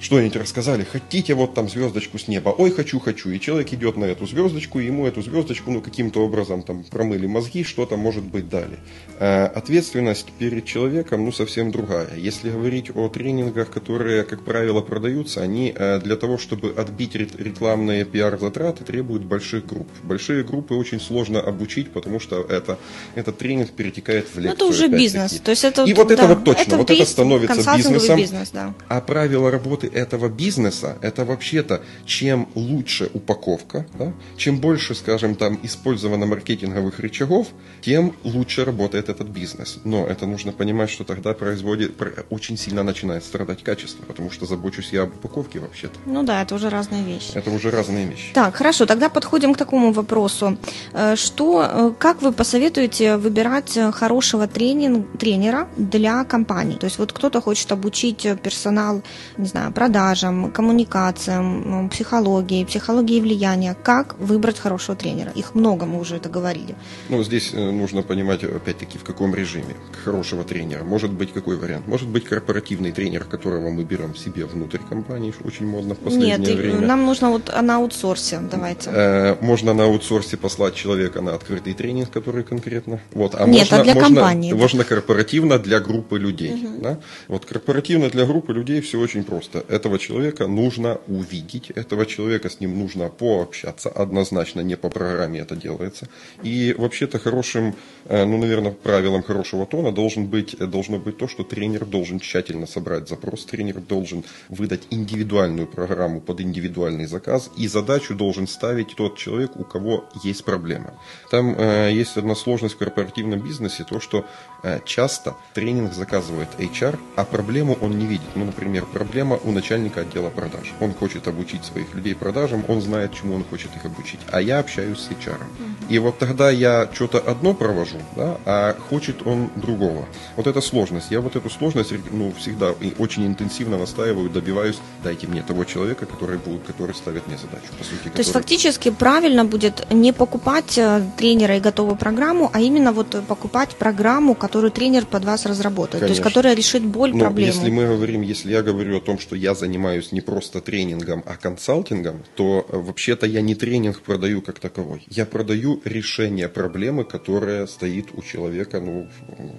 что-нибудь рассказали, хотите вот там звездочку с неба, ой, хочу, хочу, и человек идет на эту звездочку, и ему эту звездочку, ну, каким-то образом там промыли мозги, что-то, может быть, дали. Э, ответственность перед человеком, ну, совсем другая. Если говорить о тренингах, которые, как правило, продаются, они э, для того, чтобы отбить рекламные пиар-затраты, требуют больших групп. Большие группы очень сложно обучить, потому что это, этот тренинг перетекает в лекцию. Ну, это уже бизнес. То есть это, и вот, вот это вот точно, это вот это становится бизнесом. Бизнес, да. А правила работы этого бизнеса, это вообще-то, чем лучше упаковка, да, чем больше, скажем, там использовано маркетинговых рычагов, тем лучше работает этот бизнес. Но это нужно понимать, что тогда производит, очень сильно начинает страдать качество, потому что забочусь я об упаковке вообще-то. Ну да, это уже разные вещи. Это уже разные вещи. Так, хорошо, тогда подходим к такому вопросу. Э, что, э, как вы посоветуете выбирать хорошего тренинг, тренера для компании? То есть вот кто-то хочет обучить персонал, не знаю, продажам, коммуникациям, психологии, психологии влияния. Как выбрать хорошего тренера? Их много, мы уже это говорили. Ну, здесь э, нужно понимать, опять-таки, в каком режиме хорошего тренера. Может быть, какой вариант? Может быть, корпоративный тренер, которого мы берем себе внутрь компании, очень модно в последнее Нет, время. нам нужно вот на аутсорсе, давайте. Э, можно на аутсорсе послать человека на открытый тренинг, который конкретно. Вот, а Нет, можно, а для можно, компании. Можно корпоративно для группы людей. Угу. Да? Вот корпоративно для группы людей все очень просто. Этого человека нужно увидеть, этого человека с ним нужно пообщаться, однозначно не по программе это делается. И вообще-то хорошим, э, ну, наверное, правилом хорошего тона должен быть, должно быть то, что тренер должен тщательно собрать запрос, тренер должен выдать индивидуальную программу под индивидуальный заказ, и задачу должен ставить тот человек, у кого есть проблема. Там э, есть одна сложность в корпоративном бизнесе, то, что э, часто тренинг заказывает HR, а проблему он не видит. Ну, например, проблема у начальника отдела продаж. Он хочет обучить своих людей продажам, он знает, чему он хочет их обучить. А я общаюсь с HR. И вот тогда я что-то одно провожу, да, а хочет он другого. Вот это сложность. Я вот эту сложность ну, всегда очень интенсивно настаиваю, добиваюсь, дайте мне того человека, который, будет, который ставит мне задачу. По сути, То который... есть фактически правильно будет не покупать э, тренера и готовую программу, а именно вот покупать программу, которую тренер под вас разработает. Конечно. То есть которая решит боль, Но проблему. Если мы говорим, если я говорю о том, что я занимаюсь не просто тренингом, а консалтингом, то э, вообще-то я не тренинг продаю как таковой. Я продаю решение проблемы, которая стоит у человека ну,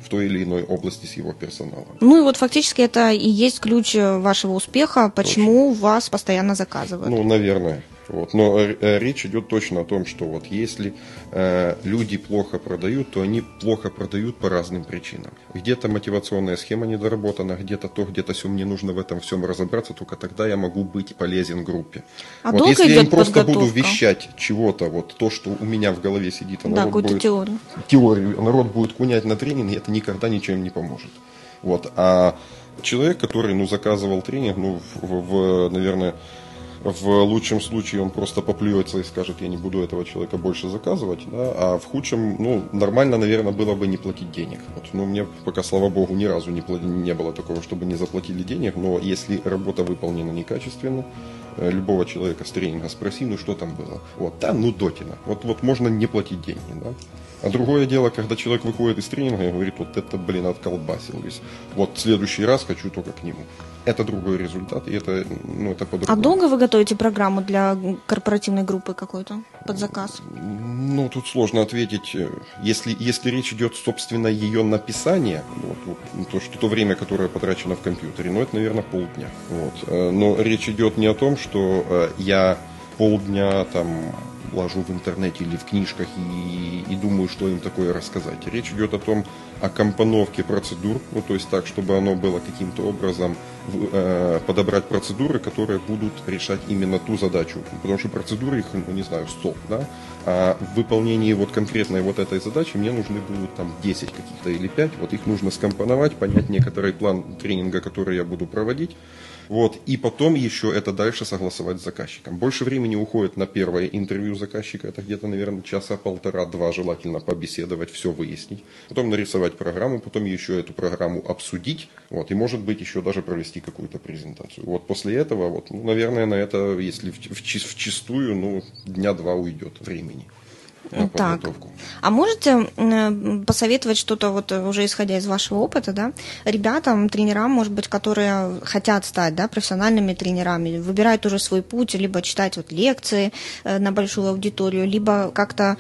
в той или иной области с его персоналом. Ну и вот фактически это и есть ключ вашего успеха, почему Точно. вас постоянно заказывают. Ну, наверное. Вот. Но э, речь идет точно о том, что вот если э, люди плохо продают, то они плохо продают по разным причинам. Где-то мотивационная схема недоработана, где-то то, где-то все, мне нужно в этом всем разобраться, только тогда я могу быть полезен группе. А вот если я им просто буду вещать чего-то, вот то, что у меня в голове сидит, а да, народ будет, теорию. теорию, а народ будет кунять на тренинге, это никогда ничем не поможет. Вот. А человек, который ну, заказывал тренинг, ну, в, в, наверное, в лучшем случае он просто поплюется и скажет, я не буду этого человека больше заказывать, да, а в худшем, ну, нормально, наверное, было бы не платить денег. Вот, ну, мне пока, слава богу, ни разу не, не было такого, чтобы не заплатили денег, но если работа выполнена некачественно, любого человека с тренинга спроси, ну что там было. Вот, да, ну дотина. Вот, вот можно не платить деньги, да. А другое дело, когда человек выходит из тренинга и говорит, вот это, блин, отколбасил весь. Вот в следующий раз хочу только к нему это другой результат, и это, ну, это по-другому. А долго вы готовите программу для корпоративной группы какой-то под заказ? Ну, тут сложно ответить. Если, если речь идет, собственно, ее написание, вот, вот, то, что то время, которое потрачено в компьютере, ну, это, наверное, полдня. Вот. Э, но речь идет не о том, что э, я полдня там ложу в интернете или в книжках и, и думаю, что им такое рассказать. Речь идет о том, о компоновке процедур, ну, то есть так, чтобы оно было каким-то образом э, подобрать процедуры, которые будут решать именно ту задачу. Потому что процедуры их, ну, не знаю, 100, да? А в выполнении вот конкретной вот этой задачи мне нужны будут там 10 каких-то или 5. Вот их нужно скомпоновать, понять некоторый план тренинга, который я буду проводить вот, и потом еще это дальше согласовать с заказчиком. Больше времени уходит на первое интервью заказчика, это где-то, наверное, часа полтора-два, желательно побеседовать, все выяснить. Потом нарисовать программу, потом еще эту программу обсудить, вот, и может быть еще даже провести какую-то презентацию. Вот после этого, вот, ну, наверное, на это, если в, в, в чистую, ну, дня два уйдет времени так. А можете посоветовать что-то, вот уже исходя из вашего опыта, да, ребятам, тренерам, может быть, которые хотят стать да, профессиональными тренерами, выбирают уже свой путь, либо читать вот лекции э, на большую аудиторию, либо как-то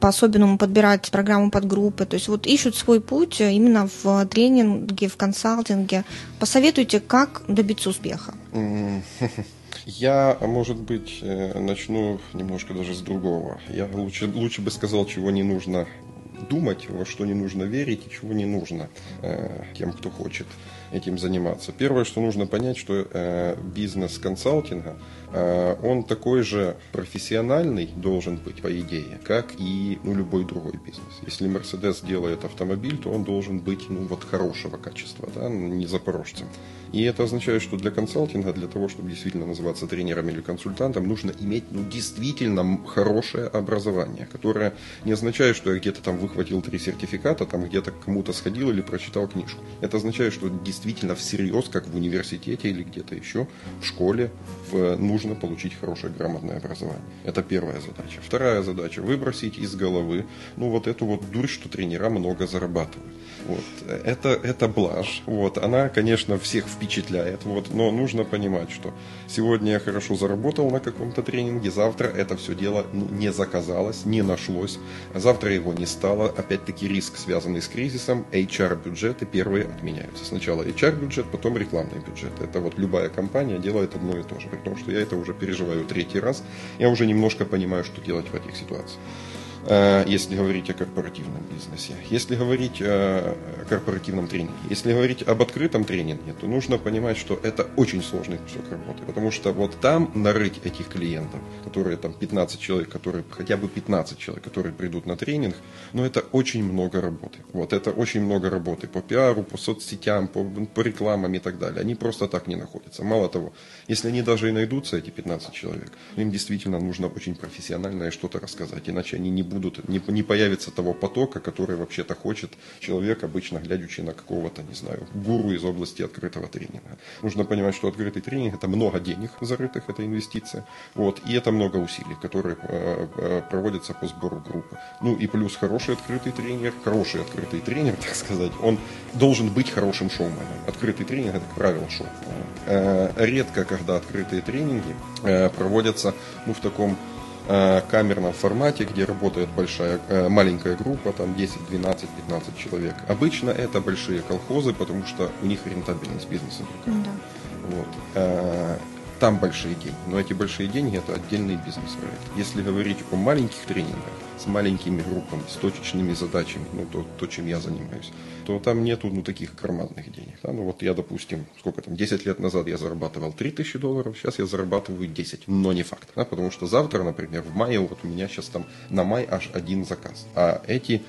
по-особенному подбирать программу под группы, то есть вот ищут свой путь именно в тренинге, в консалтинге. Посоветуйте, как добиться успеха. Я, может быть, э, начну немножко даже с другого. Я лучше, лучше бы сказал, чего не нужно думать, во что не нужно верить и чего не нужно э, тем, кто хочет этим заниматься. Первое, что нужно понять, что э, бизнес консалтинга, э, он такой же профессиональный должен быть, по идее, как и ну, любой другой бизнес. Если Mercedes делает автомобиль, то он должен быть ну, вот хорошего качества, да, не запорожцем. И это означает, что для консалтинга, для того, чтобы действительно называться тренером или консультантом, нужно иметь ну, действительно хорошее образование, которое не означает, что я где-то там выхватил три сертификата, там где-то кому-то сходил или прочитал книжку. Это означает, что действительно всерьез, как в университете или где-то еще, в школе, в, нужно получить хорошее грамотное образование. Это первая задача. Вторая задача – выбросить из головы ну вот эту вот дурь, что тренера много зарабатывают. Вот. Это, это блажь. Вот. Она, конечно, всех впечатляет. Вот. Но нужно понимать, что сегодня я хорошо заработал на каком-то тренинге, завтра это все дело не заказалось, не нашлось. Завтра его не стало. Опять-таки риск, связанный с кризисом. HR-бюджеты первые отменяются. Сначала HR-бюджет, потом рекламный бюджет. Это вот любая компания делает одно и то же. Потому что я это уже переживаю третий раз. Я уже немножко понимаю, что делать в этих ситуациях. Э, если говорить о корпоративном бизнесе. Если говорить о корпоративном тренинге, если говорить об открытом тренинге, то нужно понимать, что это очень сложный кусок работы, потому что вот там нарыть этих клиентов, которые там 15 человек, которые хотя бы 15 человек, которые придут на тренинг, но ну, это очень много работы. Вот это очень много работы по пиару, по соцсетям, по, по рекламам и так далее. Они просто так не находятся. Мало того, если они даже и найдутся, эти 15 человек, им действительно нужно очень профессиональное что-то рассказать, иначе они не будут, не, не появится того потока, который вообще-то хочет человек, обычно глядячи на какого-то, не знаю, гуру из области открытого тренинга. Нужно понимать, что открытый тренинг – это много денег зарытых, это инвестиция, вот, и это много усилий, которые э, э, проводятся по сбору группы. Ну и плюс хороший открытый тренер, хороший открытый тренер, так сказать, он должен быть хорошим шоуменом. Открытый тренинг – это, как правило, шоу. Э, редко, когда открытые тренинги э, проводятся ну, в таком камерном формате, где работает большая, э, маленькая группа, там 10, 12, 15 человек. Обычно это большие колхозы, потому что у них рентабельность бизнеса. Да. Вот. Там большие деньги. Но эти большие деньги это отдельный бизнес-проект. Если говорить о маленьких тренингах, с маленькими группами, с точечными задачами, ну, то, то чем я занимаюсь, то там нету ну, таких карманных денег. Да? Ну, вот я, допустим, сколько там, 10 лет назад я зарабатывал 3000 долларов, сейчас я зарабатываю 10, но не факт. Да? Потому что завтра, например, в мае, вот у меня сейчас там на май аж один заказ. А эти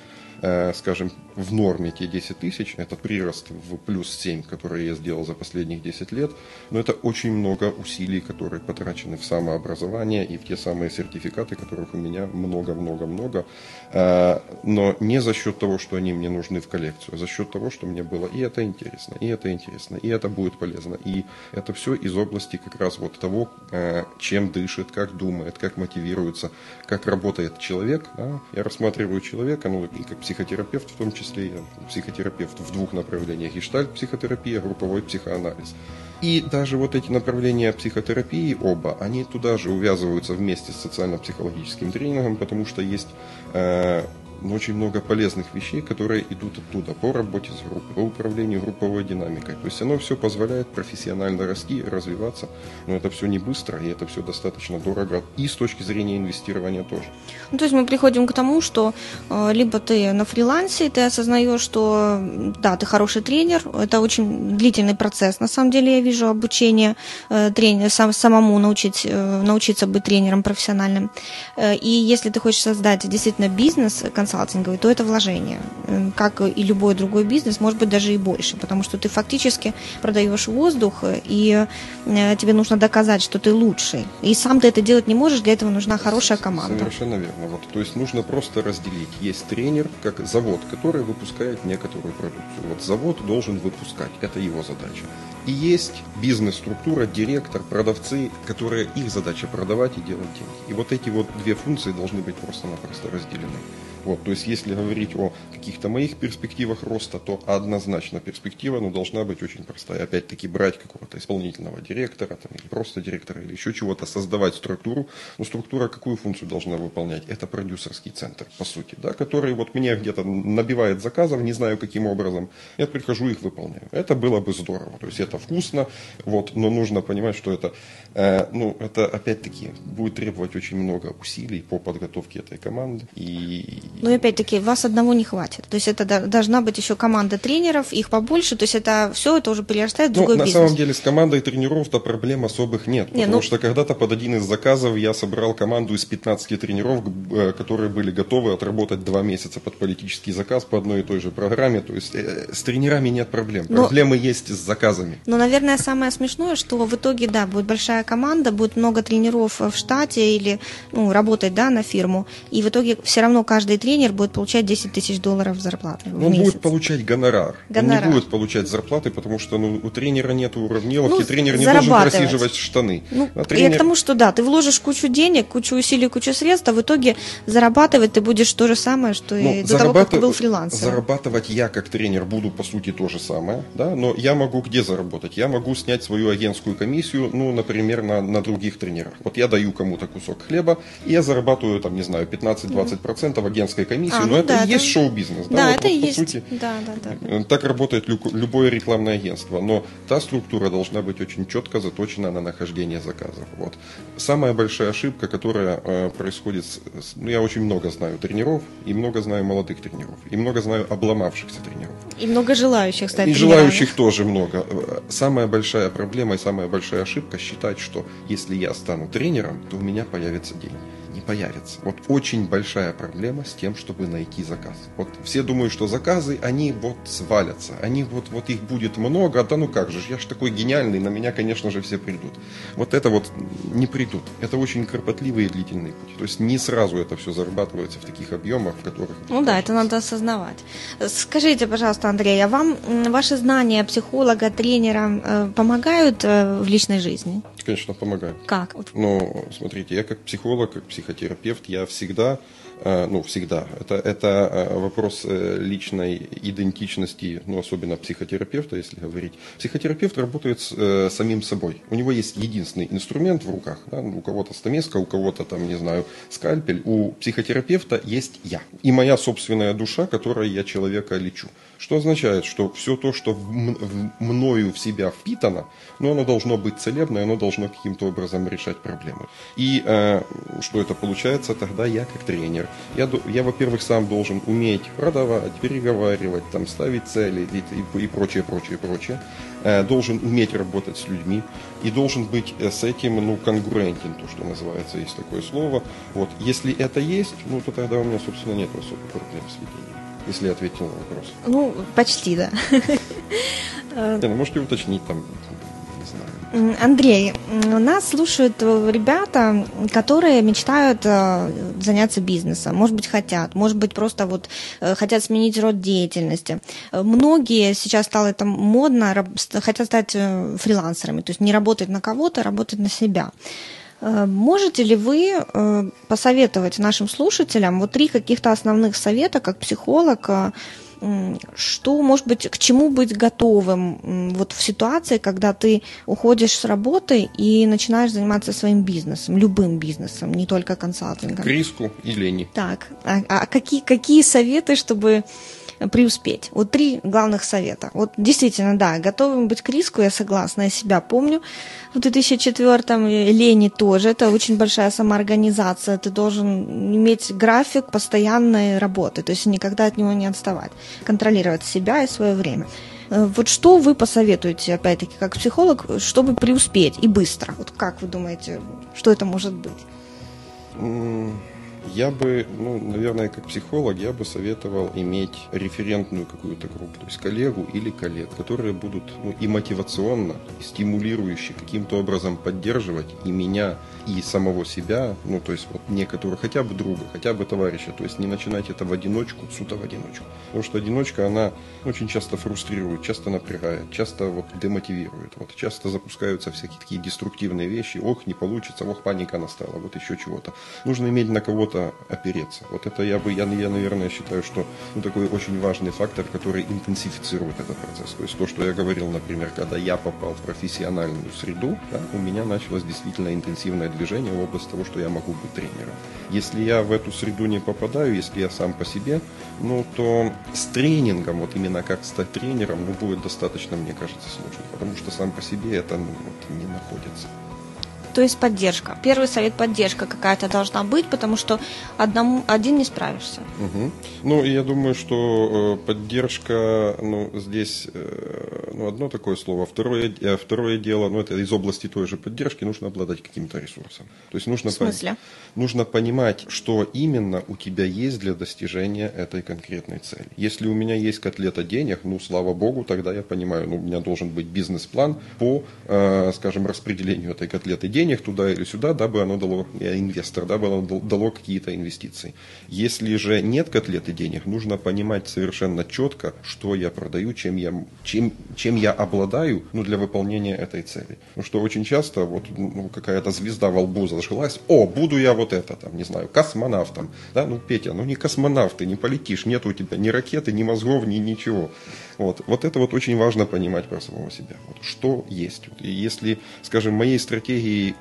скажем, в норме те 10 тысяч, это прирост в плюс 7, который я сделал за последних 10 лет, но это очень много усилий, которые потрачены в самообразование и в те самые сертификаты, которых у меня много-много-много, э, но не за счет того, что они мне нужны в коллекцию, а за счет того, что мне было и это интересно, и это интересно, и это будет полезно, и это все из области как раз вот того, э, чем дышит, как думает, как мотивируется, как работает человек. Я рассматриваю человека, ну как психотерапевт в том числе, я психотерапевт в двух направлениях, гештальт-психотерапия, групповой психоанализ. И даже вот эти направления психотерапии оба, они туда же увязываются вместе с социально-психологическим тренингом, потому что есть э, очень много полезных вещей, которые идут оттуда по работе с группой, по управлению групповой динамикой. То есть оно все позволяет профессионально расти, развиваться, но это все не быстро, и это все достаточно дорого, и с точки зрения инвестирования тоже. Ну, то есть мы приходим к тому, что э, либо ты на фрилансе, ты осознаешь, что да, ты хороший тренер, это очень длительный процесс. На самом деле я вижу обучение э, тренера, сам, самому научить, э, научиться быть тренером профессиональным. И если ты хочешь создать действительно бизнес, консалтинговый, то это вложение. Как и любой другой бизнес, может быть даже и больше, потому что ты фактически продаешь воздух, и э, тебе нужно доказать, что ты лучший. И сам ты это делать не можешь, для этого нужна хорошая команда. Совершенно верно. Вот, то есть нужно просто разделить. Есть тренер, как завод, который выпускает некоторую продукцию. Вот завод должен выпускать, это его задача. И есть бизнес-структура, директор, продавцы, которые их задача продавать и делать деньги. И вот эти вот две функции должны быть просто-напросто разделены. Вот, то есть, если говорить о каких-то моих перспективах роста, то однозначно перспектива ну, должна быть очень простая. Опять-таки брать какого-то исполнительного директора, там, или просто директора, или еще чего-то, создавать структуру. Но структура какую функцию должна выполнять? Это продюсерский центр, по сути, да, который вот мне где-то набивает заказов, не знаю каким образом, я прихожу их выполняю. Это было бы здорово. То есть это вкусно, вот, но нужно понимать, что это, э, ну, это опять-таки будет требовать очень много усилий по подготовке этой команды. И Но ну, опять-таки, вас одного не хватит. То есть это должна быть еще команда тренеров, их побольше. То есть это все это уже перерастает в ну, другой на бизнес. На самом деле с командой тренеров-то проблем особых нет. не, потому ну... что когда-то под один из заказов я собрал команду из 15 тренеров, э, которые были готовы отработать два месяца под политический заказ по одной и той же программе. То есть э, с тренерами нет проблем. Но... Проблемы есть с заказами. Но, наверное, самое смешное, что в итоге, да, будет большая команда, будет много тренеров в штате или ну, работать да, на фирму. И в итоге все равно каждый тренер будет получать 10 тысяч долларов зарплаты в Он месяц. будет получать гонорар. гонорар. Он не будет получать зарплаты, потому что ну, у тренера нет уравниловки, ну, тренер не должен просиживать штаны. Ну, а тренер... Я к тому, что да, ты вложишь кучу денег, кучу усилий, кучу средств, а в итоге зарабатывать ты будешь то же самое, что ну, и до зарабат... того, как ты был фрилансером. Зарабатывать я как тренер буду по сути то же самое, да, но я могу где заработать? Я могу снять свою агентскую комиссию, ну, например, на, на других тренерах. Вот я даю кому-то кусок хлеба, и я зарабатываю, там, не знаю, 15-20% mm-hmm. Агентской комиссию, а, но ну это да, и есть шоу-бизнес. Да, да вот, это вот, и есть. Сути, да, да, да. Так работает любое рекламное агентство. Но та структура должна быть очень четко заточена на нахождение заказов. Вот. Самая большая ошибка, которая э, происходит, с, ну, я очень много знаю тренеров, и много знаю молодых тренеров, и много знаю обломавшихся тренеров. И много желающих стать И желающих тоже много. Самая большая проблема и самая большая ошибка считать, что если я стану тренером, то у меня появятся деньги появится. Вот очень большая проблема с тем, чтобы найти заказ. Вот все думают, что заказы, они вот свалятся, они вот, вот их будет много, да ну как же, я же такой гениальный, на меня, конечно же, все придут. Вот это вот не придут. Это очень кропотливый и длительный путь. То есть не сразу это все зарабатывается в таких объемах, в которых... Ну да, это надо осознавать. Скажите, пожалуйста, Андрей, а вам ваши знания психолога, тренера э, помогают э, в личной жизни? Конечно, помогают. Как? Ну, смотрите, я как психолог, как психолог, психотерапевт, я всегда, ну, всегда, это, это э, вопрос э, личной идентичности, ну, особенно психотерапевта, если говорить. Психотерапевт работает с самим собой. У него есть единственный инструмент в руках, да? у кого-то стамеска, у кого-то там, не знаю, скальпель. У психотерапевта есть я и моя собственная душа, которой я человека лечу. Что означает, что все то, что в, мною в себя впитано, но оно должно быть целебное, оно должно каким-то образом решать проблемы. И э, что это получается, тогда я как тренер. Я, я во-первых, сам должен уметь продавать, переговаривать, там, ставить цели и, и, и прочее, прочее, прочее. Э, должен уметь работать с людьми и должен быть э, с этим, ну, конгруентен, то, что называется, есть такое слово. Вот. Если это есть, ну, то тогда у меня, собственно, нет особых проблем с ведением если я ответил на вопрос. Ну, почти, да. Ну, можете уточнить там, Андрей, нас слушают ребята, которые мечтают э, заняться бизнесом, может быть, хотят, может быть, просто вот э, хотят сменить род деятельности. Многие сейчас стало это модно, хотят стать э, фрилансерами, то есть не работать на кого-то, а работать на себя. Можете ли вы посоветовать нашим слушателям вот три каких-то основных совета, как психолог, что, может быть, к чему быть готовым вот в ситуации, когда ты уходишь с работы и начинаешь заниматься своим бизнесом, любым бизнесом, не только консалтингом? К риску и лени. Так, а, а какие, какие советы, чтобы преуспеть. Вот три главных совета. Вот действительно, да, готовым быть к риску, я согласна, я себя помню. В 2004-м лени тоже, это очень большая самоорганизация, ты должен иметь график постоянной работы, то есть никогда от него не отставать, контролировать себя и свое время. Э, вот что вы посоветуете, опять-таки, как психолог, чтобы преуспеть и быстро? Вот как вы думаете, что это может быть? Я бы, ну, наверное, как психолог, я бы советовал иметь референтную какую-то группу, то есть коллегу или коллег, которые будут ну, и мотивационно, и стимулирующе каким-то образом поддерживать и меня, и самого себя, ну, то есть вот некоторую, хотя бы друга, хотя бы товарища, то есть не начинать это в одиночку, суто в одиночку. Потому что одиночка, она очень часто фрустрирует, часто напрягает, часто вот демотивирует, вот часто запускаются всякие такие деструктивные вещи, ох, не получится, ох, паника настала, вот еще чего-то. Нужно иметь на кого-то опереться. Вот это я бы, я, я наверное, считаю, что ну, такой очень важный фактор, который интенсифицирует этот процесс. То есть то, что я говорил, например, когда я попал в профессиональную среду, да, у меня началось действительно интенсивное движение в область того, что я могу быть тренером. Если я в эту среду не попадаю, если я сам по себе, ну, то с тренингом, вот именно как стать тренером, ну, будет достаточно, мне кажется, сложно, потому что сам по себе это ну, вот, не находится. То есть поддержка. Первый совет поддержка какая-то должна быть, потому что одному, один не справишься. Угу. Ну, я думаю, что э, поддержка, ну, здесь, э, ну, одно такое слово. Второе, э, второе дело, ну, это из области той же поддержки, нужно обладать каким-то ресурсом. То есть нужно, В смысле? Нужно понимать, что именно у тебя есть для достижения этой конкретной цели. Если у меня есть котлета денег, ну, слава богу, тогда я понимаю, ну, у меня должен быть бизнес-план по, э, скажем, распределению этой котлеты денег туда или сюда, дабы оно дало, я инвестор, дабы оно дало какие-то инвестиции. Если же нет котлеты денег, нужно понимать совершенно четко, что я продаю, чем я, чем, чем я обладаю ну, для выполнения этой цели. Потому что очень часто вот ну, какая-то звезда во лбу зажглась, о, буду я вот это, там, не знаю, космонавтом. Да, ну, Петя, ну не космонавт, ты не полетишь, нет у тебя ни ракеты, ни мозгов, ни ничего. Вот, вот это вот очень важно понимать про самого себя. Вот, что есть. Вот, и если, скажем, моей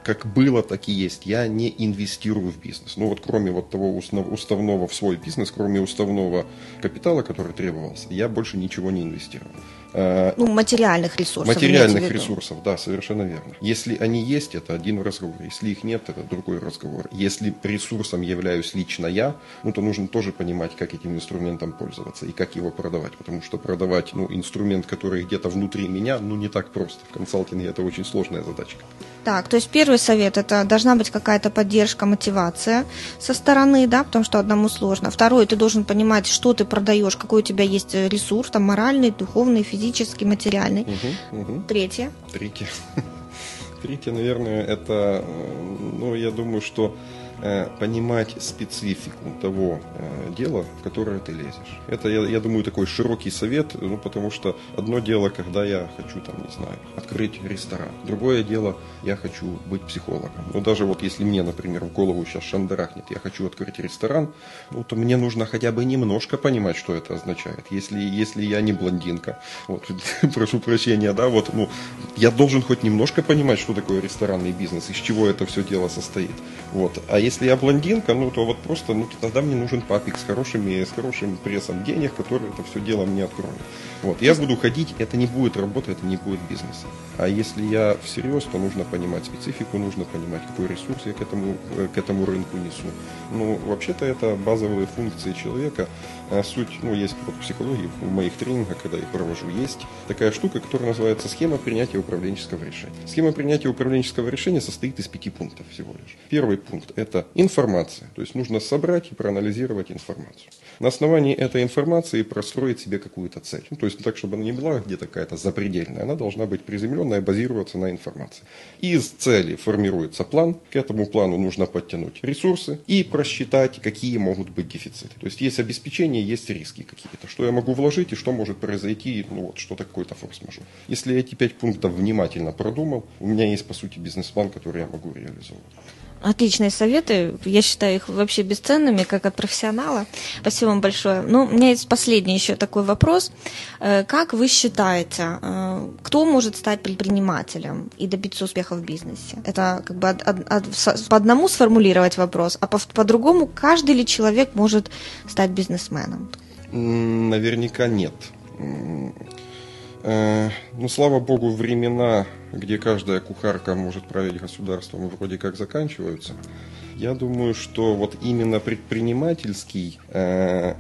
как было, так и есть, я не инвестирую в бизнес. Ну вот кроме вот того уставного в свой бизнес, кроме уставного капитала, который требовался, я больше ничего не инвестировал. Э, ну, материальных ресурсов. Материальных ресурсов, да, совершенно верно. Если они есть, это один разговор. Если их нет, это другой разговор. Если ресурсом являюсь лично я, ну, то нужно тоже понимать, как этим инструментом пользоваться и как его продавать. Потому что продавать ну, инструмент, который где-то внутри меня, ну, не так просто. В консалтинге это очень сложная задачка. Так, то есть первый совет это должна быть какая-то поддержка, мотивация со стороны, да, потому что одному сложно. Второй, ты должен понимать, что ты продаешь, какой у тебя есть ресурс, там моральный, духовный, физический, материальный. Угу, угу. Третье. Третье. Третье, наверное, это, э, ну, я думаю, что Э, понимать специфику того э, дела, в которое ты лезешь. Это, я, я думаю, такой широкий совет, ну, потому что одно дело, когда я хочу, там, не знаю, открыть ресторан. Другое дело, я хочу быть психологом. Ну, даже вот если мне, например, в голову сейчас шандарахнет, я хочу открыть ресторан, ну, то мне нужно хотя бы немножко понимать, что это означает. Если, если я не блондинка, вот, прошу прощения, да, вот, ну, я должен хоть немножко понимать, что такое ресторанный бизнес, из чего это все дело состоит. Вот. А если если я блондинка, ну то вот просто, ну тогда мне нужен папик с хорошими, с хорошим прессом денег, который это все дело мне откроет. Вот, я буду ходить, это не будет работы, это не будет бизнеса. А если я всерьез, то нужно понимать специфику, нужно понимать, какой ресурс я к этому, э, к этому рынку несу. Ну, вообще-то это базовые функции человека. А суть, ну, есть вот в психологии, в моих тренингах, когда их провожу, есть такая штука, которая называется схема принятия управленческого решения. Схема принятия управленческого решения состоит из пяти пунктов всего лишь. Первый пункт – это информация. То есть нужно собрать и проанализировать информацию. На основании этой информации простроить себе какую-то цель. Ну, то есть так, чтобы она не была где-то какая-то запредельная, она должна быть приземленная, базироваться на информации. Из цели формируется план, к этому плану нужно подтянуть ресурсы и просчитать, какие могут быть дефициты. То есть есть обеспечение, есть риски какие-то. Что я могу вложить и что может произойти, ну вот, что-то какой-то форс-мажор. Если я эти пять пунктов внимательно продумал, у меня есть, по сути, бизнес-план, который я могу реализовывать. Отличные советы. Я считаю их вообще бесценными, как от профессионала. Спасибо вам большое. Ну, у меня есть последний еще такой вопрос. Э, как вы считаете, э, кто может стать предпринимателем и добиться успеха в бизнесе? Это как бы от, от, от, по одному сформулировать вопрос, а по, по-другому каждый ли человек может стать бизнесменом? Наверняка нет. Э, ну, слава богу, времена, где каждая кухарка может править государством, вроде как заканчиваются. Я думаю, что вот именно предпринимательский э,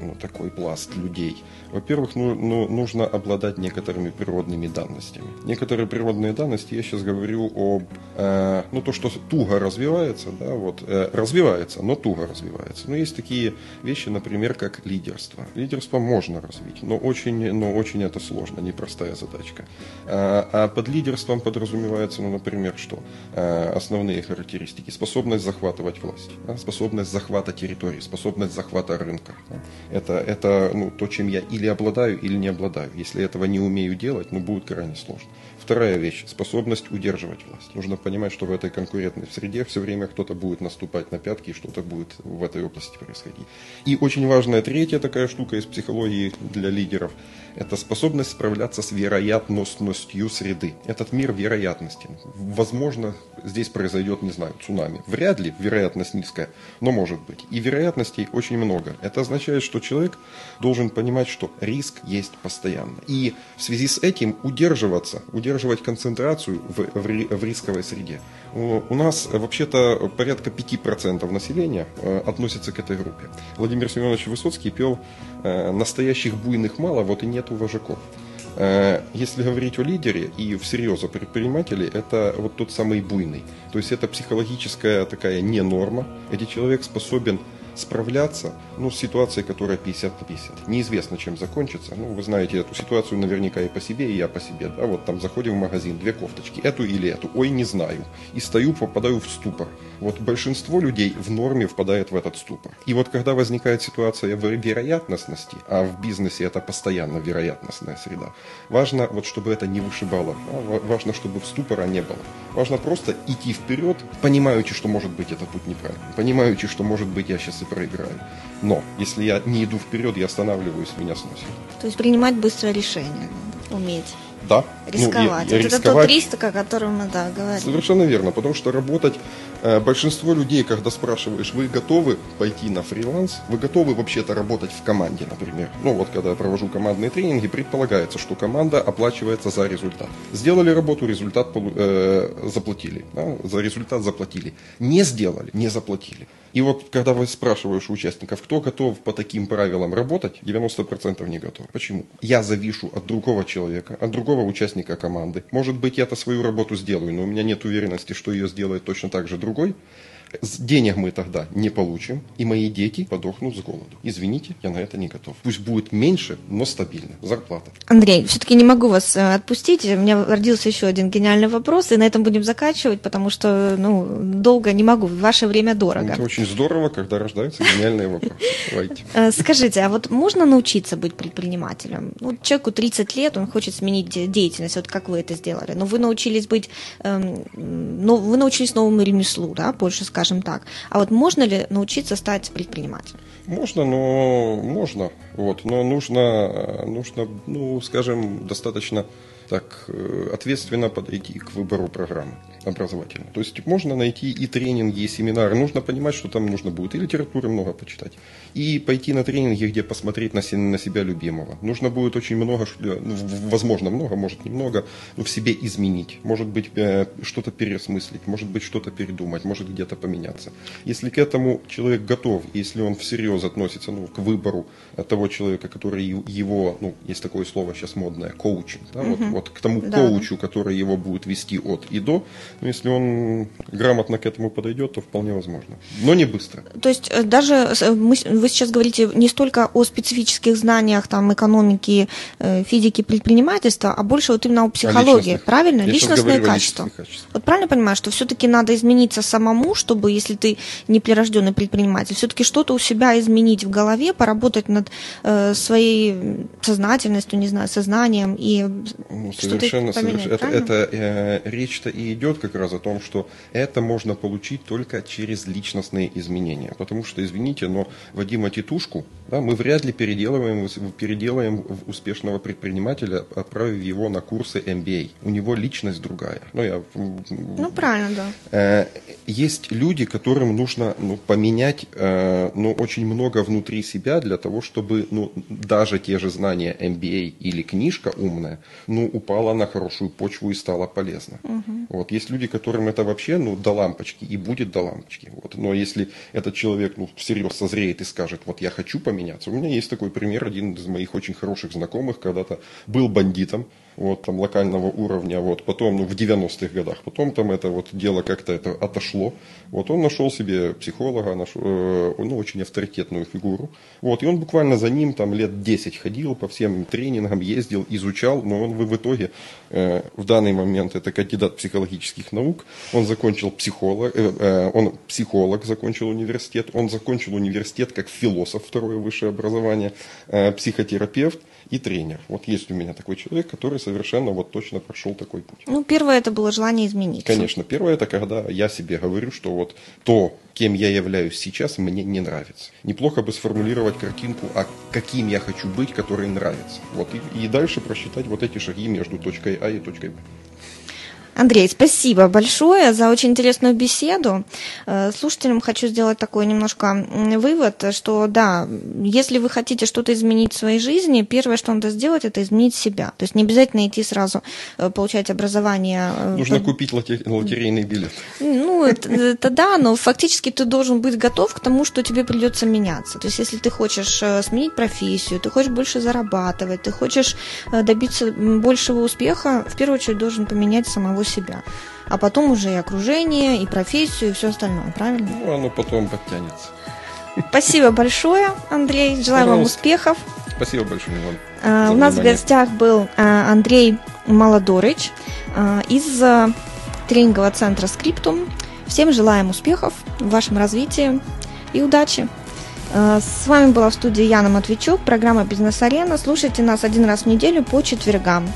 ну, такой пласт людей – во-первых, ну, ну, нужно обладать некоторыми природными данностями. Некоторые природные данности, я сейчас говорю об, э, ну, то, что туго развивается, да, вот, э, развивается, но туго развивается. Но есть такие вещи, например, как лидерство. Лидерство можно развить, но очень, но очень это сложно, непростая задачка. А, а под лидерством подразумевается, ну, например, что? Э, основные характеристики. Способность захватывать власть, да, способность захвата территории, способность захвата рынка. Да. Это, это ну, то, чем я или обладаю, или не обладаю. Если этого не умею делать, ну, будет крайне сложно. Вторая вещь – способность удерживать власть. Нужно понимать, что в этой конкурентной среде все время кто-то будет наступать на пятки, и что-то будет в этой области происходить. И очень важная третья такая штука из психологии для лидеров – это способность справляться с вероятностностью среды. Этот мир вероятности. Возможно, здесь произойдет, не знаю, цунами. Вряд ли, вероятность низкая, но может быть. И вероятностей очень много. Это означает, что человек должен понимать, что риск есть постоянно. И в связи с этим удерживаться, удерживать концентрацию в, в, в рисковой среде. У нас вообще-то порядка 5% населения э, относится к этой группе. Владимир Семенович Высоцкий пел э, «Настоящих буйных мало, вот и нету вожаков». Э, если говорить о лидере и всерьез о предпринимателе, это вот тот самый буйный. То есть это психологическая такая не норма, где человек способен справляться ну, с ситуацией, которая 50 на 50. Неизвестно, чем закончится. Ну, вы знаете эту ситуацию наверняка и по себе, и я по себе. Да? Вот там заходим в магазин, две кофточки, эту или эту. Ой, не знаю. И стою, попадаю в ступор. Вот большинство людей в норме впадает в этот ступор. И вот когда возникает ситуация вероятностности, а в бизнесе это постоянно вероятностная среда, важно, вот, чтобы это не вышибало. Да? Важно, чтобы в ступора не было. Важно просто идти вперед, понимаючи, что может быть этот путь неправильный. Понимаючи, что может быть я сейчас проиграю. Но если я не иду вперед, я останавливаюсь, меня сносит. То есть принимать быстрое решение, уметь. Да. Рисковать. Ну, и, и это тот риск, о котором мы да, говорим. Совершенно верно, потому что работать большинство людей, когда спрашиваешь, вы готовы пойти на фриланс, вы готовы вообще-то работать в команде, например. Ну вот, когда я провожу командные тренинги, предполагается, что команда оплачивается за результат. Сделали работу, результат э, заплатили. Да? За результат заплатили. Не сделали, не заплатили. И вот, когда вы спрашиваешь у участников, кто готов по таким правилам работать, 90% не готов. Почему? Я завишу от другого человека, от другого участника команды. Может быть, я-то свою работу сделаю, но у меня нет уверенности, что ее сделает точно так же другой. Денег мы тогда не получим, и мои дети подохнут с голоду. Извините, я на это не готов. Пусть будет меньше, но стабильно. Зарплата. Андрей, все-таки не могу вас э, отпустить. У меня родился еще один гениальный вопрос, и на этом будем заканчивать, потому что ну, долго не могу. Ваше время дорого. Это очень здорово, когда рождаются гениальные вопросы. Э, скажите, а вот можно научиться быть предпринимателем? Ну, человеку 30 лет, он хочет сменить деятельность, вот как вы это сделали. Но вы научились быть, эм, ну, вы научились новому ремеслу, да, больше скажем так. А вот можно ли научиться стать предпринимателем? Можно, но можно. Вот, но нужно, нужно, ну, скажем, достаточно так э, ответственно подойти к выбору программы образовательной. То есть можно найти и тренинги, и семинары. Нужно понимать, что там нужно будет и литературы много почитать, и пойти на тренинги, где посмотреть на, на себя любимого. Нужно будет очень много, ну, возможно много, может немного, но в себе изменить. Может быть э, что-то переосмыслить, может быть что-то передумать, может где-то поменяться. Если к этому человек готов, если он всерьез относится ну, к выбору того человека, который его, ну, есть такое слово сейчас модное, коучинг, да, вот, вот к тому да. коучу, который его будет вести от и до, ну, если он грамотно к этому подойдет, то вполне возможно. Но не быстро. То есть э, даже э, мы, вы сейчас говорите не столько о специфических знаниях там, экономики, э, физики, предпринимательства, а больше вот именно о психологии, о правильно? Я Личностные качества. Вот правильно понимаю, что все-таки надо измениться самому, чтобы, если ты не прирожденный предприниматель, все-таки что-то у себя изменить в голове, поработать над э, своей сознательностью, не знаю, сознанием и ну, совершенно, поменять, это, это э, речь-то и идет как раз о том, что это можно получить только через личностные изменения. Потому что, извините, но Вадима Титушку да, мы вряд ли переделываем, переделаем успешного предпринимателя, отправив его на курсы MBA. У него личность другая. Ну, я, ну правильно, да. Э, есть люди, которым нужно ну, поменять э, ну, очень много внутри себя для того, чтобы ну, даже те же знания MBA или книжка умная ну, упала на хорошую почву и стала полезна. Угу. Вот, есть люди, которым это вообще ну, до лампочки и будет до лампочки. Вот. Но если этот человек ну, всерьез созреет и скажет, вот я хочу поменяться. У меня есть такой пример, один из моих очень хороших знакомых когда-то был бандитом, вот, там, локального уровня, вот, потом, ну, в 90-х годах, потом там это вот дело как-то это отошло, вот, он нашел себе психолога, нашел, э, ну, очень авторитетную фигуру, вот, и он буквально за ним там лет 10 ходил, по всем тренингам ездил, изучал, но он в итоге, э, в данный момент это кандидат психологических наук, он закончил психолог, э, э, он психолог, закончил университет, он закончил университет как философ, второе высшее образование, э, психотерапевт, и тренер. Вот есть у меня такой человек, который совершенно вот точно прошел такой путь. Ну, первое это было желание измениться. Конечно, первое это когда я себе говорю, что вот то, кем я являюсь сейчас, мне не нравится. Неплохо бы сформулировать картинку, а каким я хочу быть, который нравится. Вот и, и дальше просчитать вот эти шаги между точкой А и точкой Б. Андрей, спасибо большое за очень интересную беседу. Э, слушателям хочу сделать такой немножко вывод, что да, если вы хотите что-то изменить в своей жизни, первое, что надо сделать, это изменить себя. То есть не обязательно идти сразу э, получать образование. Э, Нужно купить лотерейный билет. Ну, это, это да, но фактически ты должен быть готов к тому, что тебе придется меняться. То есть если ты хочешь сменить профессию, ты хочешь больше зарабатывать, ты хочешь добиться большего успеха, в первую очередь должен поменять самого себя. А потом уже и окружение, и профессию, и все остальное, правильно? Ну, оно потом подтянется. Спасибо большое, Андрей. Желаю Пожалуйста. вам успехов. Спасибо большое, Иван. А, у нас внимание. в гостях был а, Андрей Молодорыч а, из тренингового центра Скриптум. Всем желаем успехов в вашем развитии и удачи. С вами была в студии Яна Матвейчук, программа «Бизнес-арена». Слушайте нас один раз в неделю по четвергам.